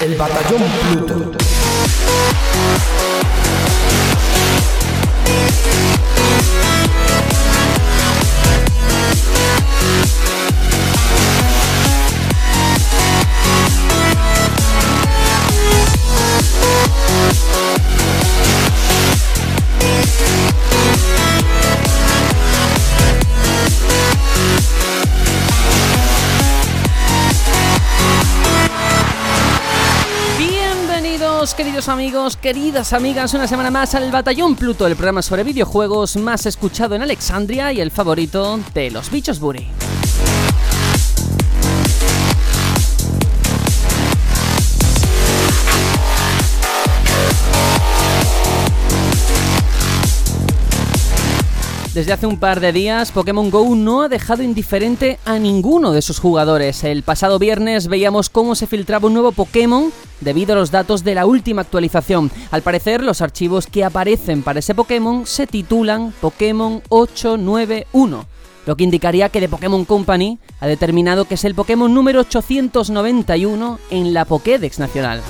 El Batallón Pluto. Queridos amigos, queridas amigas, una semana más al Batallón Pluto, el programa sobre videojuegos más escuchado en Alexandria y el favorito de los bichos Buri. Desde hace un par de días, Pokémon Go no ha dejado indiferente a ninguno de sus jugadores. El pasado viernes veíamos cómo se filtraba un nuevo Pokémon debido a los datos de la última actualización. Al parecer, los archivos que aparecen para ese Pokémon se titulan Pokémon 891 lo que indicaría que The Pokémon Company ha determinado que es el Pokémon número 891 en la Pokédex nacional.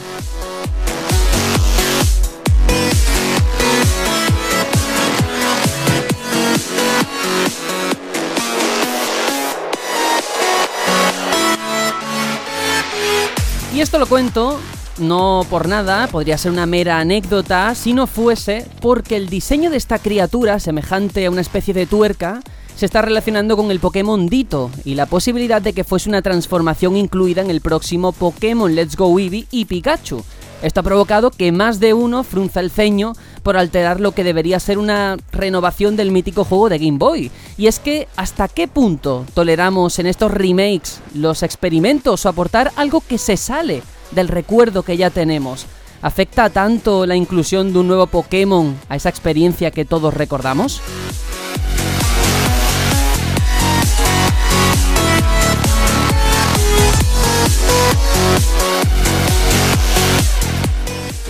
Y esto lo cuento no por nada, podría ser una mera anécdota si no fuese porque el diseño de esta criatura, semejante a una especie de tuerca, se está relacionando con el Pokémon Dito y la posibilidad de que fuese una transformación incluida en el próximo Pokémon Let's Go Eevee y Pikachu. Esto ha provocado que más de uno frunza el ceño por alterar lo que debería ser una renovación del mítico juego de Game Boy. Y es que, ¿hasta qué punto toleramos en estos remakes los experimentos o aportar algo que se sale del recuerdo que ya tenemos? ¿Afecta tanto la inclusión de un nuevo Pokémon a esa experiencia que todos recordamos?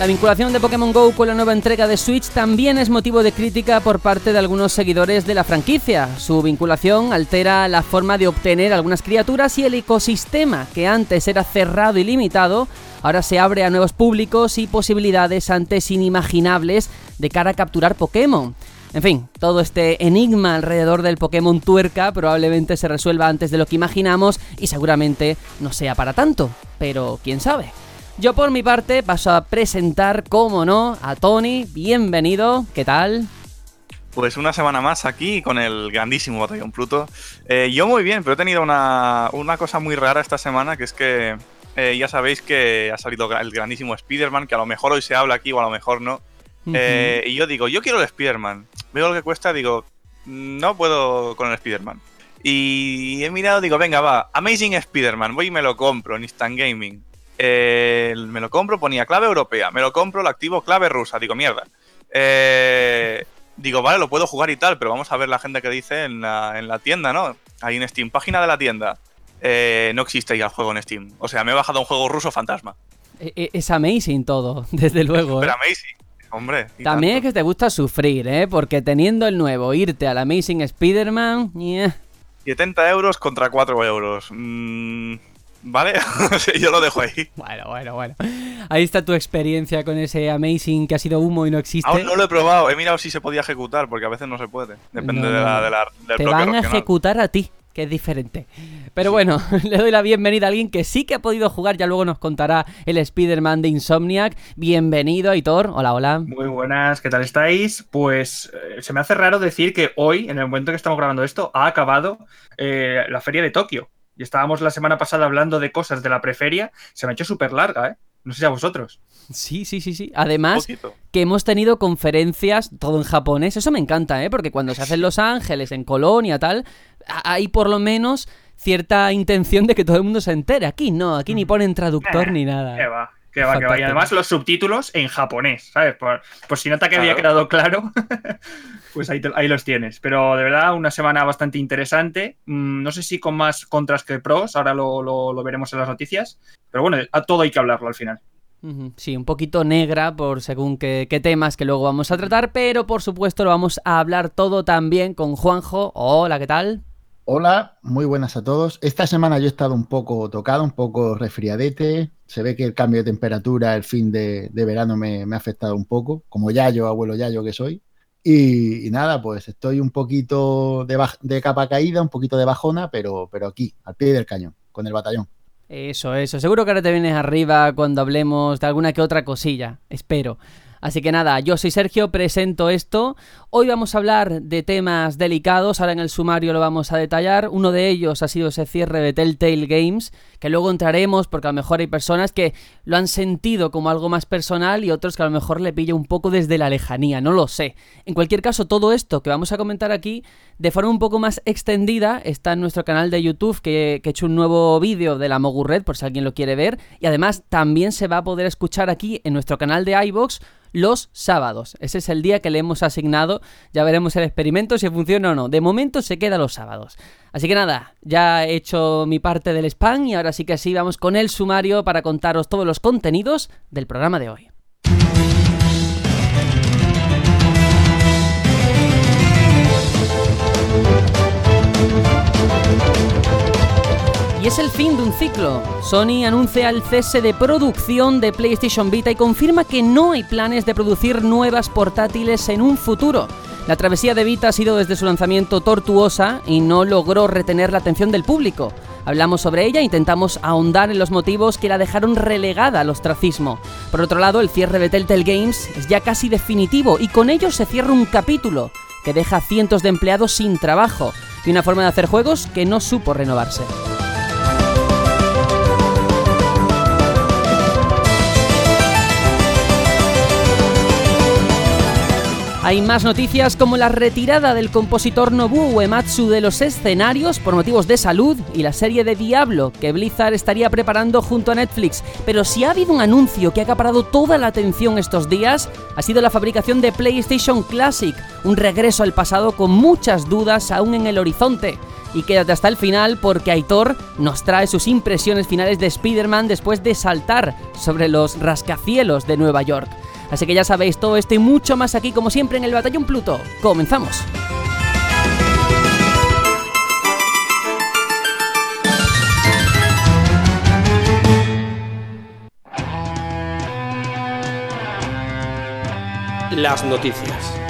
La vinculación de Pokémon Go con la nueva entrega de Switch también es motivo de crítica por parte de algunos seguidores de la franquicia. Su vinculación altera la forma de obtener algunas criaturas y el ecosistema que antes era cerrado y limitado, ahora se abre a nuevos públicos y posibilidades antes inimaginables de cara a capturar Pokémon. En fin, todo este enigma alrededor del Pokémon tuerca probablemente se resuelva antes de lo que imaginamos y seguramente no sea para tanto, pero quién sabe. Yo por mi parte paso a presentar, como no, a Tony. Bienvenido, ¿qué tal? Pues una semana más aquí con el grandísimo Batallón Pluto. Eh, yo muy bien, pero he tenido una, una, cosa muy rara esta semana, que es que eh, ya sabéis que ha salido el grandísimo Spider-Man, que a lo mejor hoy se habla aquí o a lo mejor no. eh, y yo digo, yo quiero el Spider-Man. Veo lo que cuesta, digo, no puedo con el Spider-Man. Y he mirado, digo, venga, va, Amazing Spider-Man, voy y me lo compro en Instant Gaming. Eh, me lo compro, ponía clave europea, me lo compro, lo activo clave rusa, digo, mierda. Eh, digo, vale, lo puedo jugar y tal, pero vamos a ver la gente que dice en la, en la tienda, ¿no? Ahí en Steam, página de la tienda. Eh, no existe ya el juego en Steam. O sea, me he bajado un juego ruso fantasma. Es amazing todo, desde luego. Pero amazing. Hombre, También tanto. es que te gusta sufrir, ¿eh? Porque teniendo el nuevo, irte al Amazing Spider-Man... Yeah. 70 euros contra 4 euros. Mm, ¿Vale? Yo lo dejo ahí. Bueno, bueno, bueno. Ahí está tu experiencia con ese Amazing que ha sido humo y no existe. Aún no lo he probado. He mirado si se podía ejecutar, porque a veces no se puede. Depende No, de la, de la- del Te van a regional. ejecutar a ti, que es diferente. Pero bueno, le doy la bienvenida a alguien que sí que ha podido jugar, ya luego nos contará el Spider-Man de Insomniac. Bienvenido, Aitor. Hola, hola. Muy buenas, ¿qué tal estáis? Pues eh, se me hace raro decir que hoy, en el momento que estamos grabando esto, ha acabado eh, la feria de Tokio. Y estábamos la semana pasada hablando de cosas de la preferia. Se me ha hecho súper larga, ¿eh? No sé si a vosotros. Sí, sí, sí, sí. Además, que hemos tenido conferencias, todo en japonés. Eso me encanta, ¿eh? Porque cuando se hace en Los Ángeles, en Colonia, tal, hay por lo menos cierta intención de que todo el mundo se entere. Aquí no, aquí ni ponen traductor ni nada. Que va, que va, que va. Y además los subtítulos en japonés, ¿sabes? Por, por si nota que había Claro. quedado claro, pues ahí, te- ahí los tienes. Pero de verdad, una semana bastante interesante. Mm, no sé si con más contras que pros, ahora lo, lo- lo veremos en las noticias. Pero bueno, a todo hay que hablarlo al final. Sí, un poquito negra por según qué, qué temas que luego vamos a tratar, pero por supuesto lo vamos a hablar todo también con Juanjo. Hola, ¿qué tal? Hola, muy buenas a todos. Esta semana yo he estado un poco tocado, un poco resfriadete. Se ve que el cambio de temperatura, el fin de, verano me, ha afectado un poco, como Yayo, abuelo Yayo que soy. Y, nada, pues estoy un poquito de, capa caída, un poquito de bajona, pero, pero aquí, al pie del cañón, con el batallón. Eso, eso. Seguro que ahora te vienes arriba cuando hablemos de alguna que otra cosilla. Espero. Así que nada, yo soy Sergio, presento esto. Hoy vamos a hablar de temas delicados, ahora en el sumario lo vamos a detallar. Uno de ellos ha sido ese cierre de Telltale Games, que luego entraremos porque a lo mejor hay personas que lo han sentido como algo más personal y otros que a lo mejor le pilla un poco desde la lejanía, no lo sé. En cualquier caso, todo esto que vamos a comentar aquí de forma un poco más extendida está en nuestro canal de YouTube que, he hecho un nuevo vídeo de la Mogurred por si alguien lo quiere ver y además también se va a poder escuchar aquí en nuestro canal de iBox los sábados. Ese es el día que le hemos asignado. Ya veremos el experimento si funciona o no. De momento se queda los sábados. Así que nada, ya he hecho mi parte del spam y ahora sí que sí vamos con el sumario para contaros todos los contenidos del programa de hoy. Y es el fin de un ciclo. Sony anuncia el cese de producción de PlayStation Vita y confirma que no hay planes de producir nuevas portátiles en un futuro. La travesía de Vita ha sido desde su lanzamiento tortuosa y no logró retener la atención del público. Hablamos sobre ella e intentamos ahondar en los motivos que la dejaron relegada al ostracismo. Por otro lado, el cierre de Telltale Games es ya casi definitivo y con ello se cierra un capítulo que deja a cientos de empleados sin trabajo y una forma de hacer juegos que no supo renovarse. Hay más noticias como la retirada del compositor Nobuo Uematsu de los escenarios por motivos de salud y la serie de Diablo que Blizzard estaría preparando junto a Netflix. Pero si ha habido un anuncio que ha acaparado toda la atención estos días, ha sido la fabricación de PlayStation Classic, un regreso al pasado con muchas dudas aún en el horizonte. Y quédate hasta el final porque Aitor nos trae sus impresiones finales de Spider-Man después de saltar sobre los rascacielos de Nueva York. Así que ya sabéis todo esto y mucho más aquí como siempre en el Batallón Pluto. ¡Comenzamos! Las noticias.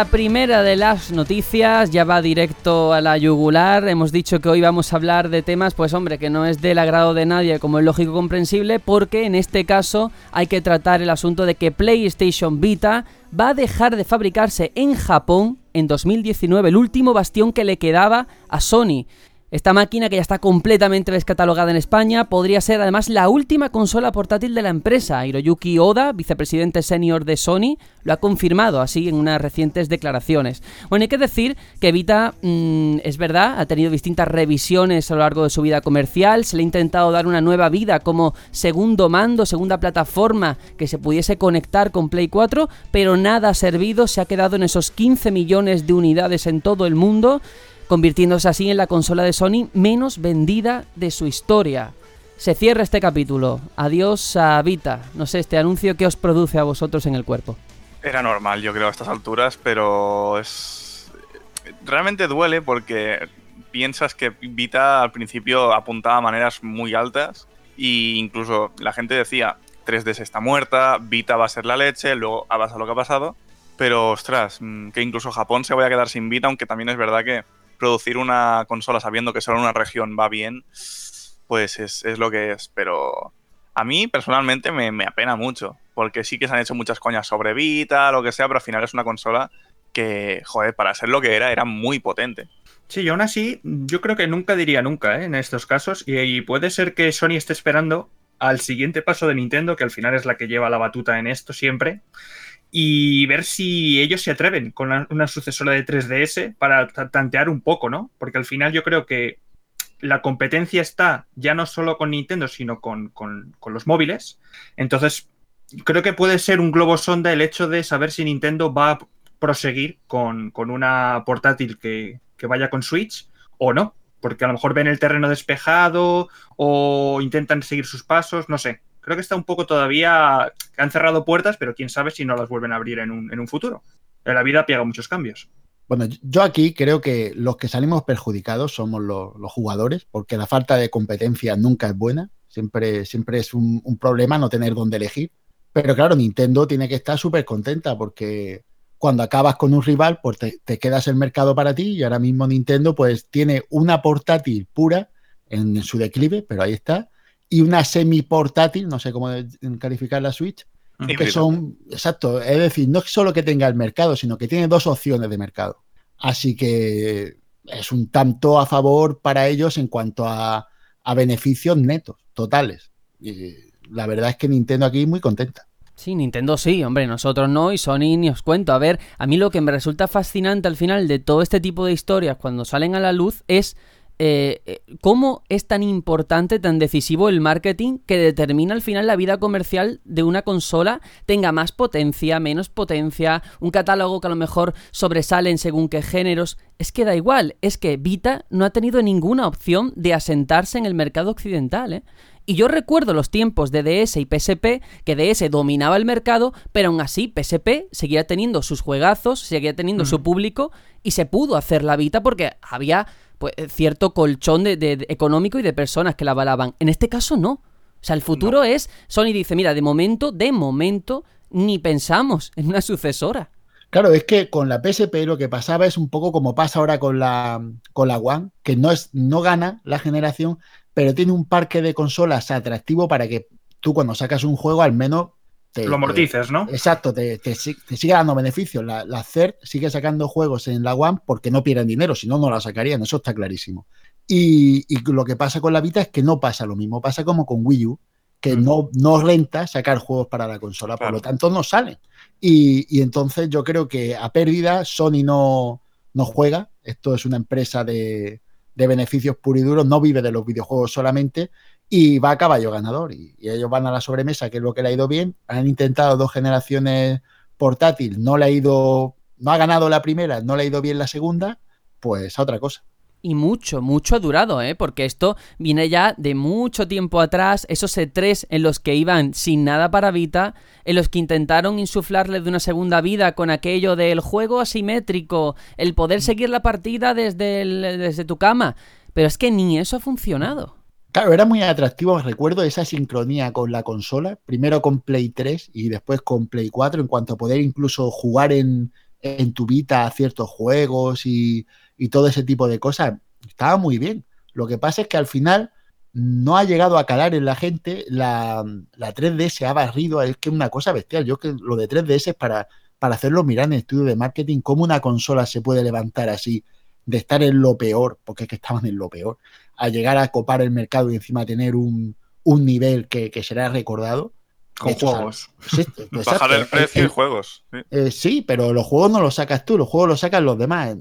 La primera de las noticias ya va directo a la yugular. Hemos dicho que hoy vamos a hablar de temas, pues hombre, que no es del agrado de nadie, como es lógico comprensible, porque en este caso hay que tratar el asunto de que PlayStation Vita va a dejar de fabricarse en Japón en 2019, el último bastión que le quedaba a Sony. Esta máquina, que ya está completamente descatalogada en España, podría ser además la última consola portátil de la empresa. Hiroyuki Oda, vicepresidente senior de Sony, lo ha confirmado así en unas recientes declaraciones. Bueno, hay que decir que Vita, mm, es verdad, ha tenido distintas revisiones a lo largo de su vida comercial, se le ha intentado dar una nueva vida como segundo mando, segunda plataforma que se pudiese conectar con Play 4, pero nada ha servido, se ha quedado en esos 15 millones de unidades en todo el mundo convirtiéndose así en la consola de Sony menos vendida de su historia. Se cierra este capítulo. Adiós a Vita. No sé, este anuncio que os produce a vosotros en el cuerpo. Era normal, yo creo, a estas alturas, pero es. Realmente duele porque piensas que Vita al principio apuntaba a maneras muy altas e incluso la gente decía 3DS está muerta, Vita va a ser la leche, luego ha pasado lo que ha pasado. Pero ostras, mm, que incluso Japón se vaya a quedar sin Vita, aunque también es verdad que producir una consola sabiendo que solo una región va bien, pues es, lo que es. Pero a mí personalmente me, apena mucho, porque sí que se han hecho muchas coñas sobre Vita, lo que sea, pero al final es una consola que, joder, para ser lo que era, era muy potente. Sí, y aún así, yo creo que nunca diría nunca ¿eh? en estos casos, y, puede ser que Sony esté esperando al siguiente paso de Nintendo, que al final es la que lleva la batuta en esto siempre, y ver si ellos se atreven con una sucesora de 3DS para tantear un poco, ¿no? Porque al final yo creo que la competencia está ya no solo con Nintendo, sino con, los móviles. Entonces, creo que puede ser un globo sonda el hecho de saber si Nintendo va a proseguir con, una portátil que, que vaya con Switch o no, porque a lo mejor ven el terreno despejado o intentan seguir sus pasos, no sé. Creo que está un poco todavía, han cerrado puertas, pero quién sabe si no las vuelven a abrir en un, en un futuro. En la vida pega muchos cambios. Bueno, yo aquí creo que los que salimos perjudicados somos los, jugadores, porque la falta de competencia nunca es buena, siempre, siempre es un, problema no tener dónde elegir. Pero claro, Nintendo tiene que estar súper contenta porque cuando acabas con un rival, pues te, quedas el mercado para ti y ahora mismo Nintendo pues tiene una portátil pura en, su declive, pero ahí está, y una semi portátil, no sé cómo calificar la Switch, que son, exacto, es decir, no es solo que tenga el mercado, sino que tiene dos opciones de mercado. Así que es un tanto a favor para ellos en cuanto a, a beneficios netos, totales. Y la verdad es que Nintendo aquí muy contenta. Sí, Nintendo sí, hombre, nosotros no y Sony ni os cuento. A ver, a mí lo que me resulta fascinante al final de todo este tipo de historias cuando salen a la luz es eh, eh, cómo es tan importante, tan decisivo el marketing que determina al final la vida comercial de una consola tenga más potencia, menos potencia, un catálogo que a lo mejor sobresalen según qué géneros. Es que da igual, es que Vita no ha tenido ninguna opción de asentarse en el mercado occidental, ¿eh? Y yo recuerdo los tiempos de DS y PSP, que DS dominaba el mercado, pero aún así PSP seguía teniendo sus juegazos, seguía teniendo su público y se pudo hacer la Vita porque había pues, cierto colchón de, económico y de personas que la avalaban. En este caso no. O sea, el futuro es, Sony dice, mira, de momento, de momento, ni pensamos en una sucesora. Claro, es que con la PSP lo que pasaba es un poco como pasa ahora con la, con la One, que no, es, no gana la generación, pero tiene un parque de consolas atractivo para que tú cuando sacas un juego al menos... Te, lo amortices, ¿no? Exacto, te, te, sigue dando beneficios. La, la CERT sigue sacando juegos en la One porque no pierden dinero, si no, no la sacarían, eso está clarísimo. Y, lo que pasa con la Vita es que no pasa lo mismo, pasa como con Wii U, que no, no renta sacar juegos para la consola, por lo tanto no salen. Y, y, entonces yo creo que a pérdida Sony no, no juega, esto es una empresa de, de beneficios puros y duros, no vive de los videojuegos solamente y va a caballo ganador. Y, ellos van a la sobremesa, que es lo que le ha ido bien. Han intentado dos generaciones portátil, no le ha ido, no ha ganado la primera, no le ha ido bien la segunda, pues a otra cosa. Y mucho, mucho ha durado, ¿eh? Porque esto viene ya de mucho tiempo atrás, esos E3 en los que iban sin nada para Vita, en los que intentaron insuflarle de una segunda vida con aquello del juego asimétrico, el poder seguir la partida desde, desde tu cama. Pero es que ni eso ha funcionado. Claro, era muy atractivo, recuerdo esa sincronía con la consola, primero con Play 3 y después con Play 4, en cuanto a poder incluso jugar en, en tu Vita ciertos juegos y y todo ese tipo de cosas. Estaba muy bien. Lo que pasa es que al final no ha llegado a calar en la gente. La, 3DS ha barrido. Es que es una cosa bestial. Yo que lo de 3DS es para, para hacerlo mirar en estudio de marketing, cómo una consola se puede levantar así, de estar en lo peor, porque es que estaban en lo peor, a llegar a copar el mercado y encima tener un, nivel que, será recordado. Con juegos. Bajar el precio y juegos. Eh, sí. pero los juegos no los sacas tú, los juegos los sacan los demás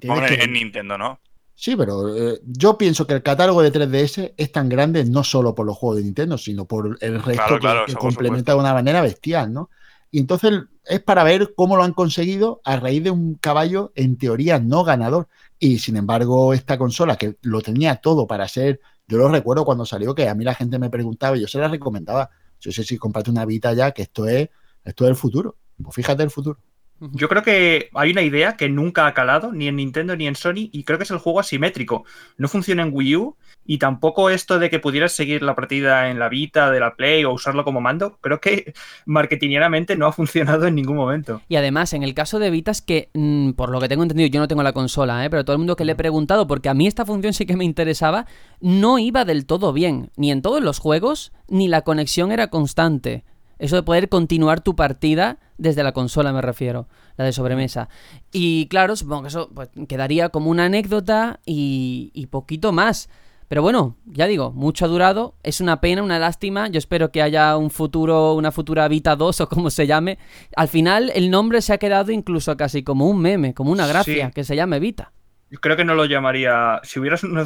en Nintendo, ¿no? Sí, pero eh, yo pienso que el catálogo de 3DS es tan grande no solo por los juegos de Nintendo, sino por el resto que, complementa de una manera bestial, ¿no? Y entonces es para ver cómo lo han conseguido a raíz de un caballo en teoría no ganador. Y sin embargo, esta consola que lo tenía todo para ser, yo lo recuerdo cuando salió, que a mí la gente me preguntaba y yo se la recomendaba. Yo sé si comprate una Vita ya, que esto es, esto es el futuro. Pues fíjate el futuro. Yo creo que hay una idea que nunca ha calado, ni en Nintendo ni en Sony, y creo que es el juego asimétrico. No funciona en Wii U, y tampoco esto de que pudieras seguir la partida en la Vita, de la Play o usarlo como mando, creo que marketingeramente no ha funcionado en ningún momento. Y además, en el caso de Vita es que, mm, por lo que tengo entendido, yo no tengo la consola, ¿eh? pero todo el mundo que le he preguntado, porque a mí esta función sí que me interesaba, no iba del todo bien, ni en todos los juegos, ni la conexión era constante. Eso de poder continuar tu partida desde la consola, me refiero, la de sobremesa. Y claro, supongo que eso pues, quedaría como una anécdota y, poquito más. Pero bueno, ya digo, mucho ha durado, es una pena, una lástima, yo espero que haya un futuro, una futura Vita 2 o como se llame. Al final el nombre se ha quedado incluso casi como un meme, como una gracia, que se llame Vita. Yo creo que no lo llamaría. Si hubiera una,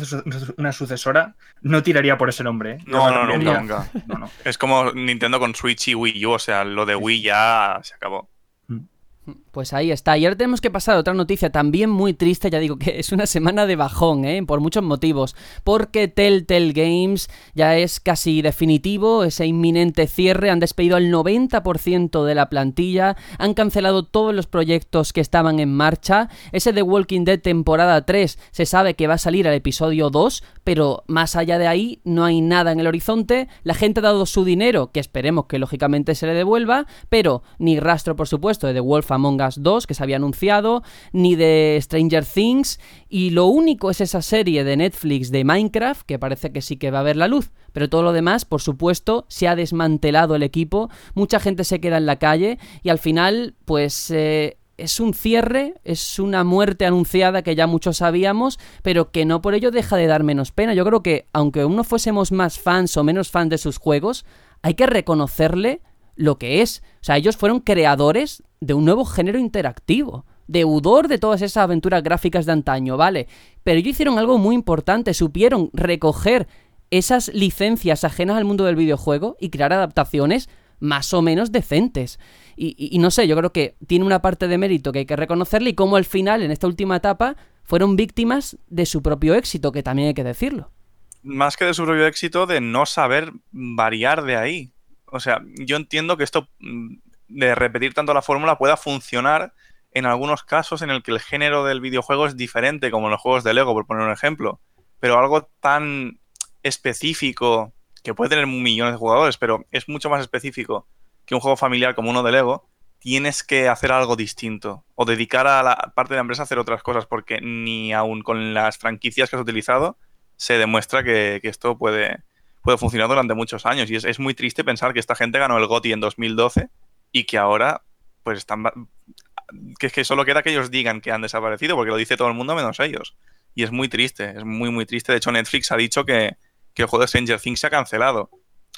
una sucesora, no tiraría por ese nombre. ¿eh? No, no, no, nunca. No, no. Es como Nintendo con Switch y Wii U, o sea, lo de Wii ya se acabó. Pues ahí está. Y ahora tenemos que pasar a otra noticia también muy triste, ya digo que es una semana de bajón, ¿eh? por muchos motivos. Porque Telltale Games ya es casi definitivo, ese inminente cierre, han despedido al 90% de la plantilla, han cancelado todos los proyectos que estaban en marcha. Ese The Walking Dead temporada 3 se sabe que va a salir al episodio 2, pero más allá de ahí no hay nada en el horizonte. La gente ha dado su dinero, que esperemos que lógicamente se le devuelva, pero ni rastro, por supuesto, de The Wolf Among Us 2, que se había anunciado, ni de Stranger Things, y lo único es esa serie de Netflix de Minecraft, que parece que sí que va a ver la luz, pero todo lo demás, por supuesto, se ha desmantelado el equipo, mucha gente se queda en la calle, y al final, pues... Eh, es un cierre, es una muerte anunciada que ya muchos sabíamos, pero que no por ello deja de dar menos pena. Yo creo que aunque uno fuésemos más fans o menos fans de sus juegos, hay que reconocerle lo que es. O sea, ellos fueron creadores de un nuevo género interactivo, deudor de todas esas aventuras gráficas de antaño, ¿vale? Pero ellos hicieron algo muy importante, supieron recoger esas licencias ajenas al mundo del videojuego y crear adaptaciones más o menos decentes. Y, no sé, yo creo que tiene una parte de mérito que hay que reconocerle y como al final, en esta última etapa, fueron víctimas de su propio éxito, que también hay que decirlo. Más que de su propio éxito, de no saber variar de ahí. O sea, yo entiendo que esto mm, de repetir tanto la fórmula pueda funcionar en algunos casos en el que el género del videojuego es diferente, como en los juegos de Lego, por poner un ejemplo. Pero algo tan específico, que puede tener millones de jugadores, pero es mucho más específico que un juego familiar como uno de Lego, tienes que hacer algo distinto o dedicar a la parte de la empresa a hacer otras cosas, porque ni aún con las franquicias que has utilizado se demuestra que, esto puede, puede funcionar durante muchos años. Y es, es, muy triste pensar que esta gente ganó el GOTI en 2012 y que ahora pues están que es que solo queda que ellos digan que han desaparecido porque lo dice todo el mundo menos ellos y es muy triste es muy muy triste de hecho Netflix ha dicho que, que el juego de Stranger Things se ha cancelado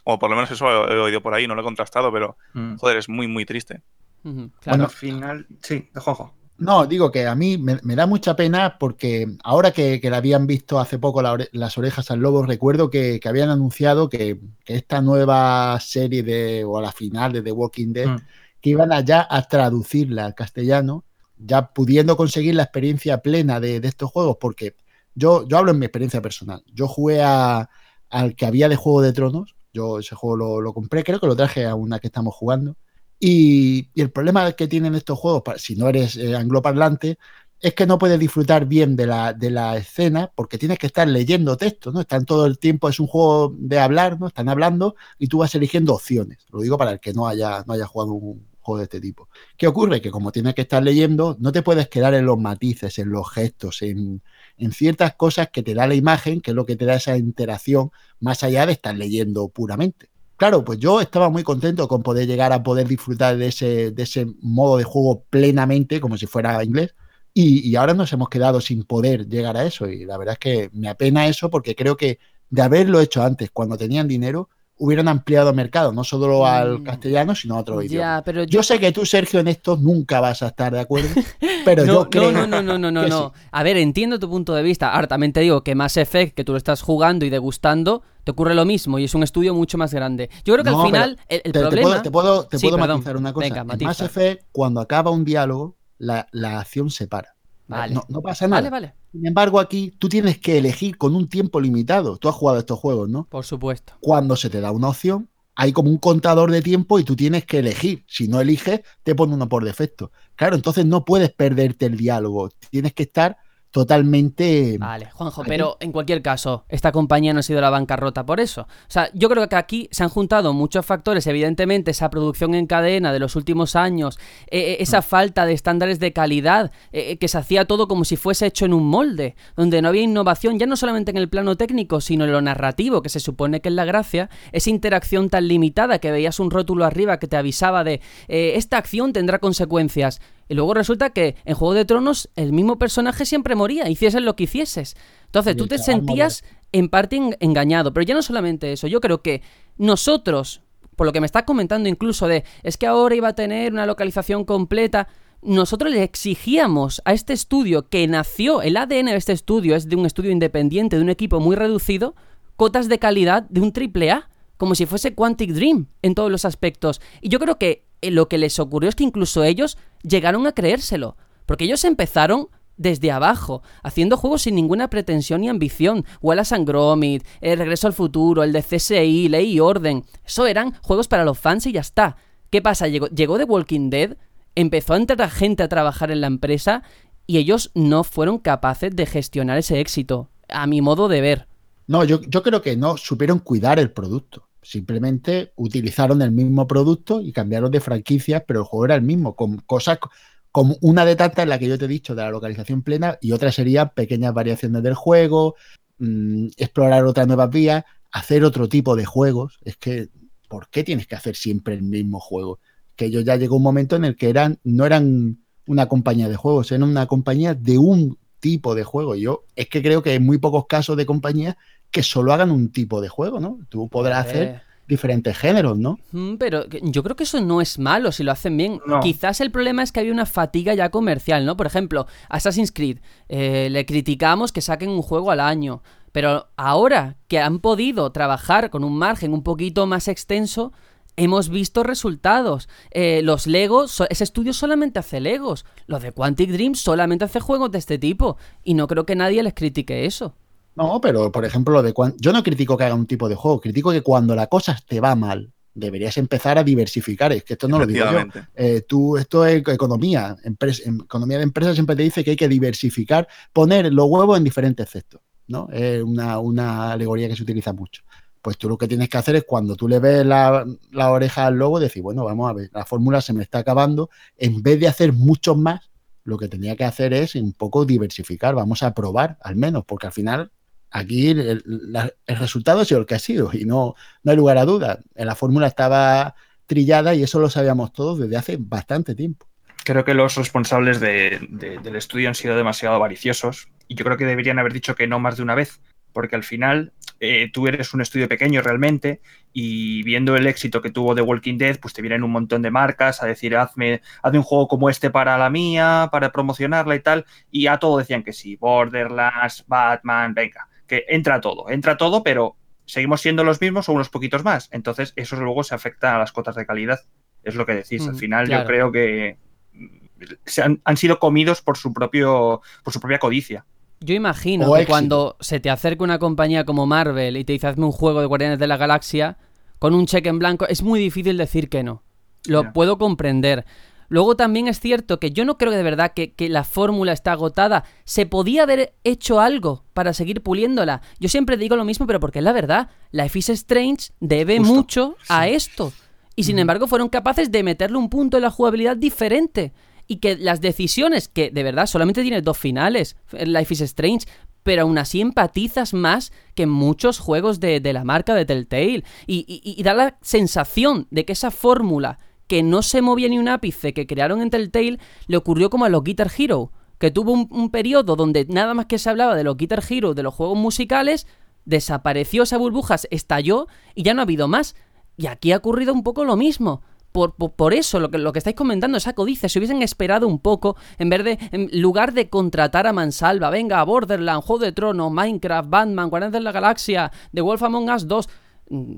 o por lo menos eso he, oído por ahí no lo he contrastado pero mm. joder es muy muy triste claro. bueno al final sí de juego no, digo que a mí me, da mucha pena porque ahora que, que le habían visto hace poco las orejas al lobo, recuerdo que, habían anunciado que, esta nueva serie de, o a la final de The Walking Dead, mm. que iban allá a traducirla al castellano, ya pudiendo conseguir la experiencia plena de, estos juegos, porque yo, yo hablo en mi experiencia personal. Yo jugué a, al que había de Juego de Tronos, yo ese juego lo, lo compré, creo que lo traje a una que estamos jugando y, el problema que tienen estos juegos, si no eres eh, angloparlante, es que no puedes disfrutar bien de la, de la escena porque tienes que estar leyendo texto, ¿no? Están todo el tiempo, es un juego de hablar, ¿no? Están hablando y tú vas eligiendo opciones. Lo digo para el que no haya, no haya jugado un juego de este tipo. ¿Qué ocurre? Que como tienes que estar leyendo, no te puedes quedar en los matices, en los gestos, en, en ciertas cosas que te da la imagen, que es lo que te da esa interacción, más allá de estar leyendo puramente. Claro, pues yo estaba muy contento con poder llegar a poder disfrutar de ese, de ese modo de juego plenamente, como si fuera inglés. Y, y, ahora nos hemos quedado sin poder llegar a eso. Y la verdad es que me apena eso porque creo que de haberlo hecho antes, cuando tenían dinero, hubieran ampliado el mercado, no solo al mm. castellano, sino a otro idioma. Pero yo... sé que tú, Sergio, en esto nunca vas a estar de acuerdo, pero yo creo. No, no, no, no, no, no. A ver, entiendo tu punto de vista. Ahora también te digo que Mass Effect, que tú lo estás jugando y degustando, te ocurre lo mismo y es un estudio mucho más grande. Yo creo que al final el, te, problema. Te puedo, te puedo, matizar una cosa. en Mass Effect, cuando acaba un diálogo, la, la acción se para. Vale. No, no, pasa nada. Vale, vale. Sin embargo, aquí tú tienes que elegir con un tiempo limitado. Tú has jugado estos juegos, ¿no? Por supuesto. Cuando se te da una opción, hay como un contador de tiempo y tú tienes que elegir. Si no eliges, te pone uno por defecto. Claro, entonces no puedes perderte el diálogo. Tienes que estar totalmente... Vale, Juanjo, pero en cualquier caso, esta compañía no ha sido la bancarrota por eso. O sea, yo creo que aquí se han juntado muchos factores, evidentemente esa producción en cadena de los últimos años, eh, eh, esa mm. falta de estándares de calidad, eh, que se hacía todo como si fuese hecho en un molde, donde no había innovación, ya no solamente en el plano técnico, sino en lo narrativo, que se supone que es la gracia, esa interacción tan limitada que veías un rótulo arriba que te avisaba de esta acción tendrá consecuencias. Y luego resulta que en Juego de Tronos el mismo personaje siempre moría, hicieses lo que hicieses. Entonces tú te sentías en parte engañado. Pero ya no solamente eso, yo creo que nosotros, por lo que me estás comentando incluso de, es que ahora iba a tener una localización completa, nosotros le exigíamos a este estudio que nació, el ADN de este estudio es de un estudio independiente, de un equipo muy reducido, cotas de calidad de un triple A, como si fuese Quantic Dream en todos los aspectos. Y yo creo que lo que les ocurrió es que incluso ellos llegaron a creérselo, porque ellos empezaron desde abajo, haciendo juegos sin ninguna pretensión ni ambición. Wallace and Gromit, El Regreso al Futuro, el de CSI, Ley y Orden. Eso eran juegos para los fans y ya está. ¿Qué pasa? Llegó, llegó The Walking Dead, empezó a entrar gente a trabajar en la empresa y ellos no fueron capaces de gestionar ese éxito, a mi modo de ver. No, yo creo que no supieron cuidar el producto. Simplemente utilizaron el mismo producto y cambiaron de franquicias, pero el juego era el mismo, con cosas como una de tantas en la que yo te he dicho de la localización plena y otra sería pequeñas variaciones del juego, mmm, explorar otras nuevas vías, hacer otro tipo de juegos. Es que, ¿por qué tienes que hacer siempre el mismo juego? Que ellos ya llegó un momento en el que eran, no eran una compañía de juegos, eran una compañía de un tipo de juego. Yo es que creo que hay muy pocos casos de compañías que solo hagan un tipo de juego, ¿no? Tú podrás hacer diferentes géneros, ¿no? Mm, pero yo creo que eso no es malo si lo hacen bien. No. Quizás el problema es que había una fatiga ya comercial, ¿no? Por ejemplo, Assassin's Creed, eh, le criticamos que saquen un juego al año, pero ahora que han podido trabajar con un margen un poquito más extenso, hemos visto resultados. Eh, los Legos, ese estudio solamente hace Legos. Los de Quantic Dream solamente hace juegos de este tipo. Y no creo que nadie les critique eso. No, pero por ejemplo, lo de cuando, yo no critico que haga un tipo de juego, critico que cuando la cosa te va mal, deberías empezar a diversificar. Es que esto no lo digo yo. Eh, tú, esto es economía. Empresa, economía de empresa siempre te dice que hay que diversificar, poner los huevos en diferentes cestos. ¿no? Es una, una, alegoría que se utiliza mucho. Pues tú lo que tienes que hacer es cuando tú le ves la, la oreja al lobo, decir, bueno, vamos a ver, la fórmula se me está acabando. En vez de hacer muchos más, lo que tenía que hacer es un poco diversificar. Vamos a probar, al menos, porque al final aquí el, el, resultado ha sido el que ha sido y no, no hay lugar a duda. La fórmula estaba trillada y eso lo sabíamos todos desde hace bastante tiempo. Creo que los responsables de, del estudio han sido demasiado avariciosos y yo creo que deberían haber dicho que no más de una vez, porque al final eh, tú eres un estudio pequeño realmente y viendo el éxito que tuvo The Walking Dead, pues te vienen un montón de marcas a decir, hazme, hazme un juego como este para la mía, para promocionarla y tal, y a todo decían que sí, Borderlands, Batman, venga que entra todo, entra todo, pero seguimos siendo los mismos o unos poquitos más. Entonces, eso luego se afecta a las cotas de calidad. Es lo que decís. Al final, claro. yo creo que se han, han, sido comidos por su propio por su propia codicia. Yo imagino o que éxito. cuando se te acerca una compañía como Marvel y te dice hazme un juego de Guardianes de la Galaxia con un cheque en blanco, es muy difícil decir que no. Lo yeah. puedo comprender. Luego también es cierto que yo no creo que de verdad que, que, la fórmula está agotada. Se podía haber hecho algo para seguir puliéndola. Yo siempre digo lo mismo, pero porque es la verdad. Life is Strange debe Justo. mucho sí. a esto. Y sin mm. embargo fueron capaces de meterle un punto en la jugabilidad diferente. Y que las decisiones, que de verdad solamente tiene dos finales, Life is Strange, pero aún así empatizas más que en muchos juegos de, de la marca de Telltale. Y, y, y da la sensación de que esa fórmula que no se movía ni un ápice que crearon en Telltale le ocurrió como a los Guitar Hero, que tuvo un, periodo donde nada más que se hablaba de los Guitar Hero, de los juegos musicales, desapareció esa burbuja, estalló y ya no ha habido más. Y aquí ha ocurrido un poco lo mismo. Por, por, eso, lo que, lo que estáis comentando, esa codicia, si hubiesen esperado un poco, en vez de, en lugar de contratar a Mansalva, venga, Borderlands, Juego de Tronos, Minecraft, Batman, Guardianes de la Galaxia, The Wolf Among Us 2, Mm,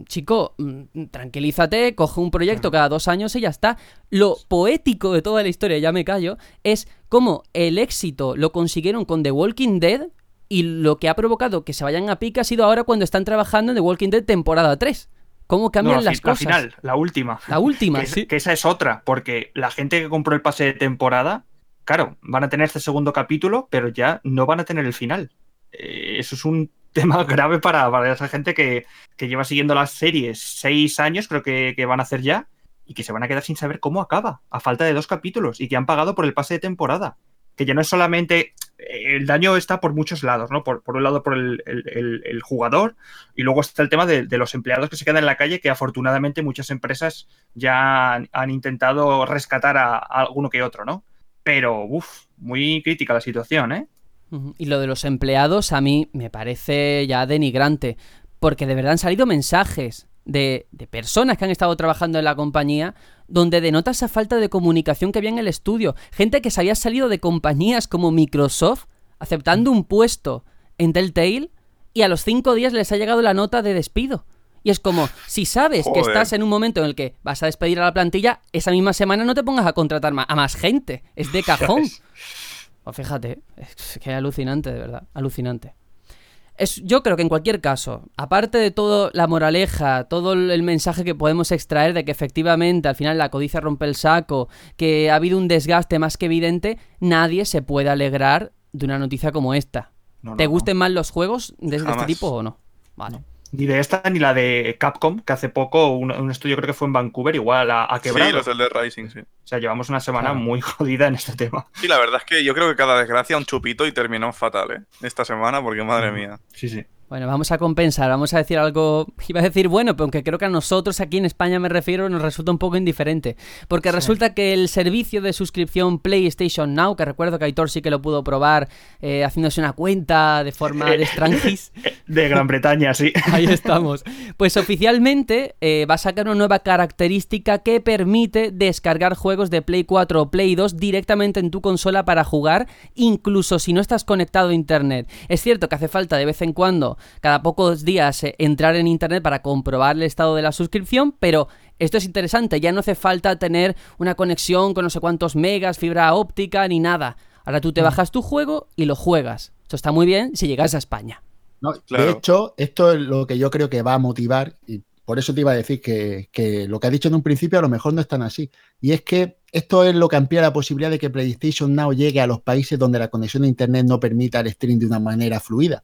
chico, mm, tranquilízate, coge un proyecto cada dos años y ya está. Lo poético de toda la historia, ya me callo, es cómo el éxito lo consiguieron con The Walking Dead y lo que ha provocado que se vayan a pique ha sido ahora cuando están trabajando en The Walking Dead temporada 3. ¿Cómo cambian no, la, las la cosas? final, la última. La última, que, sí. que esa es otra, porque la gente que compró el pase de temporada, claro, van a tener este segundo capítulo, pero ya no van a tener el final. Eh, eso es un tema grave para, esa gente que, que, lleva siguiendo las series seis años, creo que, que, van a hacer ya, y que se van a quedar sin saber cómo acaba, a falta de dos capítulos, y que han pagado por el pase de temporada. Que ya no es solamente. El daño está por muchos lados, ¿no? Por, por un lado, por el, el, jugador, y luego está el tema de, de, los empleados que se quedan en la calle, que afortunadamente muchas empresas ya han, han intentado rescatar a, a, alguno que otro, ¿no? Pero, uff, muy crítica la situación, ¿eh? Y lo de los empleados a mí me parece ya denigrante, porque de verdad han salido mensajes de, de personas que han estado trabajando en la compañía donde denota esa falta de comunicación que había en el estudio. Gente que se había salido de compañías como Microsoft aceptando un puesto en Telltale y a los cinco días les ha llegado la nota de despido. Y es como, si sabes que estás en un momento en el que vas a despedir a la plantilla, esa misma semana no te pongas a contratar a más gente. Es de cajón. Pues fíjate, es que alucinante, de verdad, alucinante. Es, yo creo que en cualquier caso, aparte de todo la moraleja, todo el mensaje que podemos extraer de que efectivamente al final la codicia rompe el saco, que ha habido un desgaste más que evidente, nadie se puede alegrar de una noticia como esta. No, no, ¿Te no. gusten más los juegos de, este tipo o no? Vale. Ni de esta ni la de Capcom, que hace poco un, un estudio creo que fue en Vancouver, igual ha, ha quebrado. Sí, los del Dead Rising, sí. O sea, llevamos una semana Claro. muy jodida en este tema. Sí, la verdad es que yo creo que cada desgracia un chupito y terminó fatal, ¿eh? Esta semana, porque madre mía. Sí, sí. Bueno, vamos a compensar, vamos a decir algo, iba a decir bueno, pero aunque creo que a nosotros aquí en España me refiero, nos resulta un poco indiferente. Porque resulta que el servicio de suscripción PlayStation Now, que recuerdo que Aitor sí que lo pudo probar eh, haciéndose una cuenta de forma de extranjis, De Gran Bretaña, sí. Ahí estamos. Pues oficialmente eh, va a sacar una nueva característica que permite descargar juegos de Play 4 o Play 2 directamente en tu consola para jugar, incluso si no estás conectado a Internet. Es cierto que hace falta de vez en cuando, cada pocos días, eh, entrar en Internet para comprobar el estado de la suscripción, pero esto es interesante, ya no hace falta tener una conexión con no sé cuántos megas, fibra óptica ni nada. Ahora tú te bajas tu juego y lo juegas. Esto está muy bien si llegas a España. No, Claro. De hecho, esto es lo que yo creo que va a motivar, y por eso te iba a decir que, que lo que has dicho en un principio a lo mejor no es tan así. Y es que esto es lo que amplía la posibilidad de que PlayStation Now llegue a los países donde la conexión a Internet no permita el stream de una manera fluida.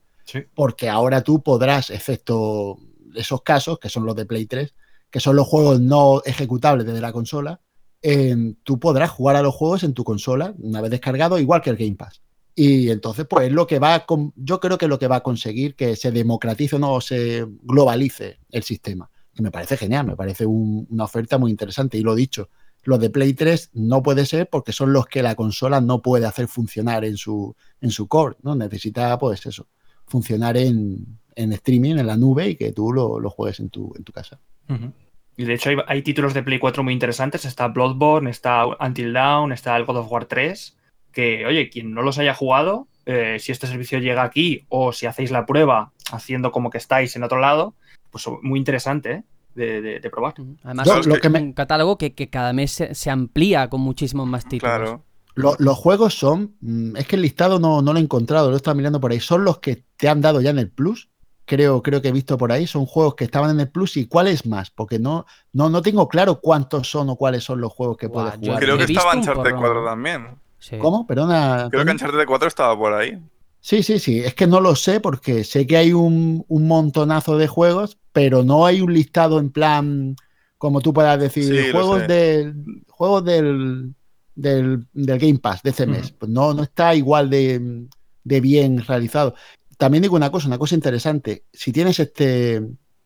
Porque ahora tú podrás, excepto esos casos, que son los de Play 3, que son los juegos no ejecutables desde la consola, eh, tú podrás jugar a los juegos en tu consola una vez descargado, igual que el Game Pass. Y entonces, pues es lo que va yo creo que es lo que va a conseguir que se democratice o no se globalice el sistema. Que me parece genial, me parece un- una oferta muy interesante. Y lo dicho, los de Play 3 no puede ser porque son los que la consola no puede hacer funcionar en su, en su core, ¿no? Necesita, pues eso, funcionar en, en streaming, en la nube y que tú lo, lo juegues en tu, en tu casa. Y de hecho hay, hay títulos de Play 4 muy interesantes. Está Bloodborne, está Until Dawn, está el God of War 3. Que, oye, quien no los haya jugado, eh, si este servicio llega aquí o si hacéis la prueba haciendo como que estáis en otro lado, pues muy interesante ¿eh? de, de- de probar. Además, Yo es lo que me- un catálogo que, que cada mes se, se amplía con muchísimos más títulos. Claro. Lo- los juegos son, mm, es que el listado no, no lo he encontrado, lo he estado mirando por ahí, son los que te han dado ya en el Plus. Creo, creo que he visto por ahí, son juegos que estaban en el Plus y cuáles más, porque no, no, no tengo claro cuántos son o cuáles son los juegos que puedes jugar. Creo que estaba un Uncharted porrón. 4 también. Sí. ¿Cómo? Perdona. Creo que Tony. Uncharted 4 estaba por ahí. Sí, sí, sí. Es que no lo sé porque sé que hay un, un montonazo de juegos, pero no hay un listado en plan, como tú puedas decir, Sí, juegos, del, juegos del, del, del Game Pass de este mes. Pues no, no está igual de, de bien realizado. También digo una cosa, una cosa interesante. Si tienes este,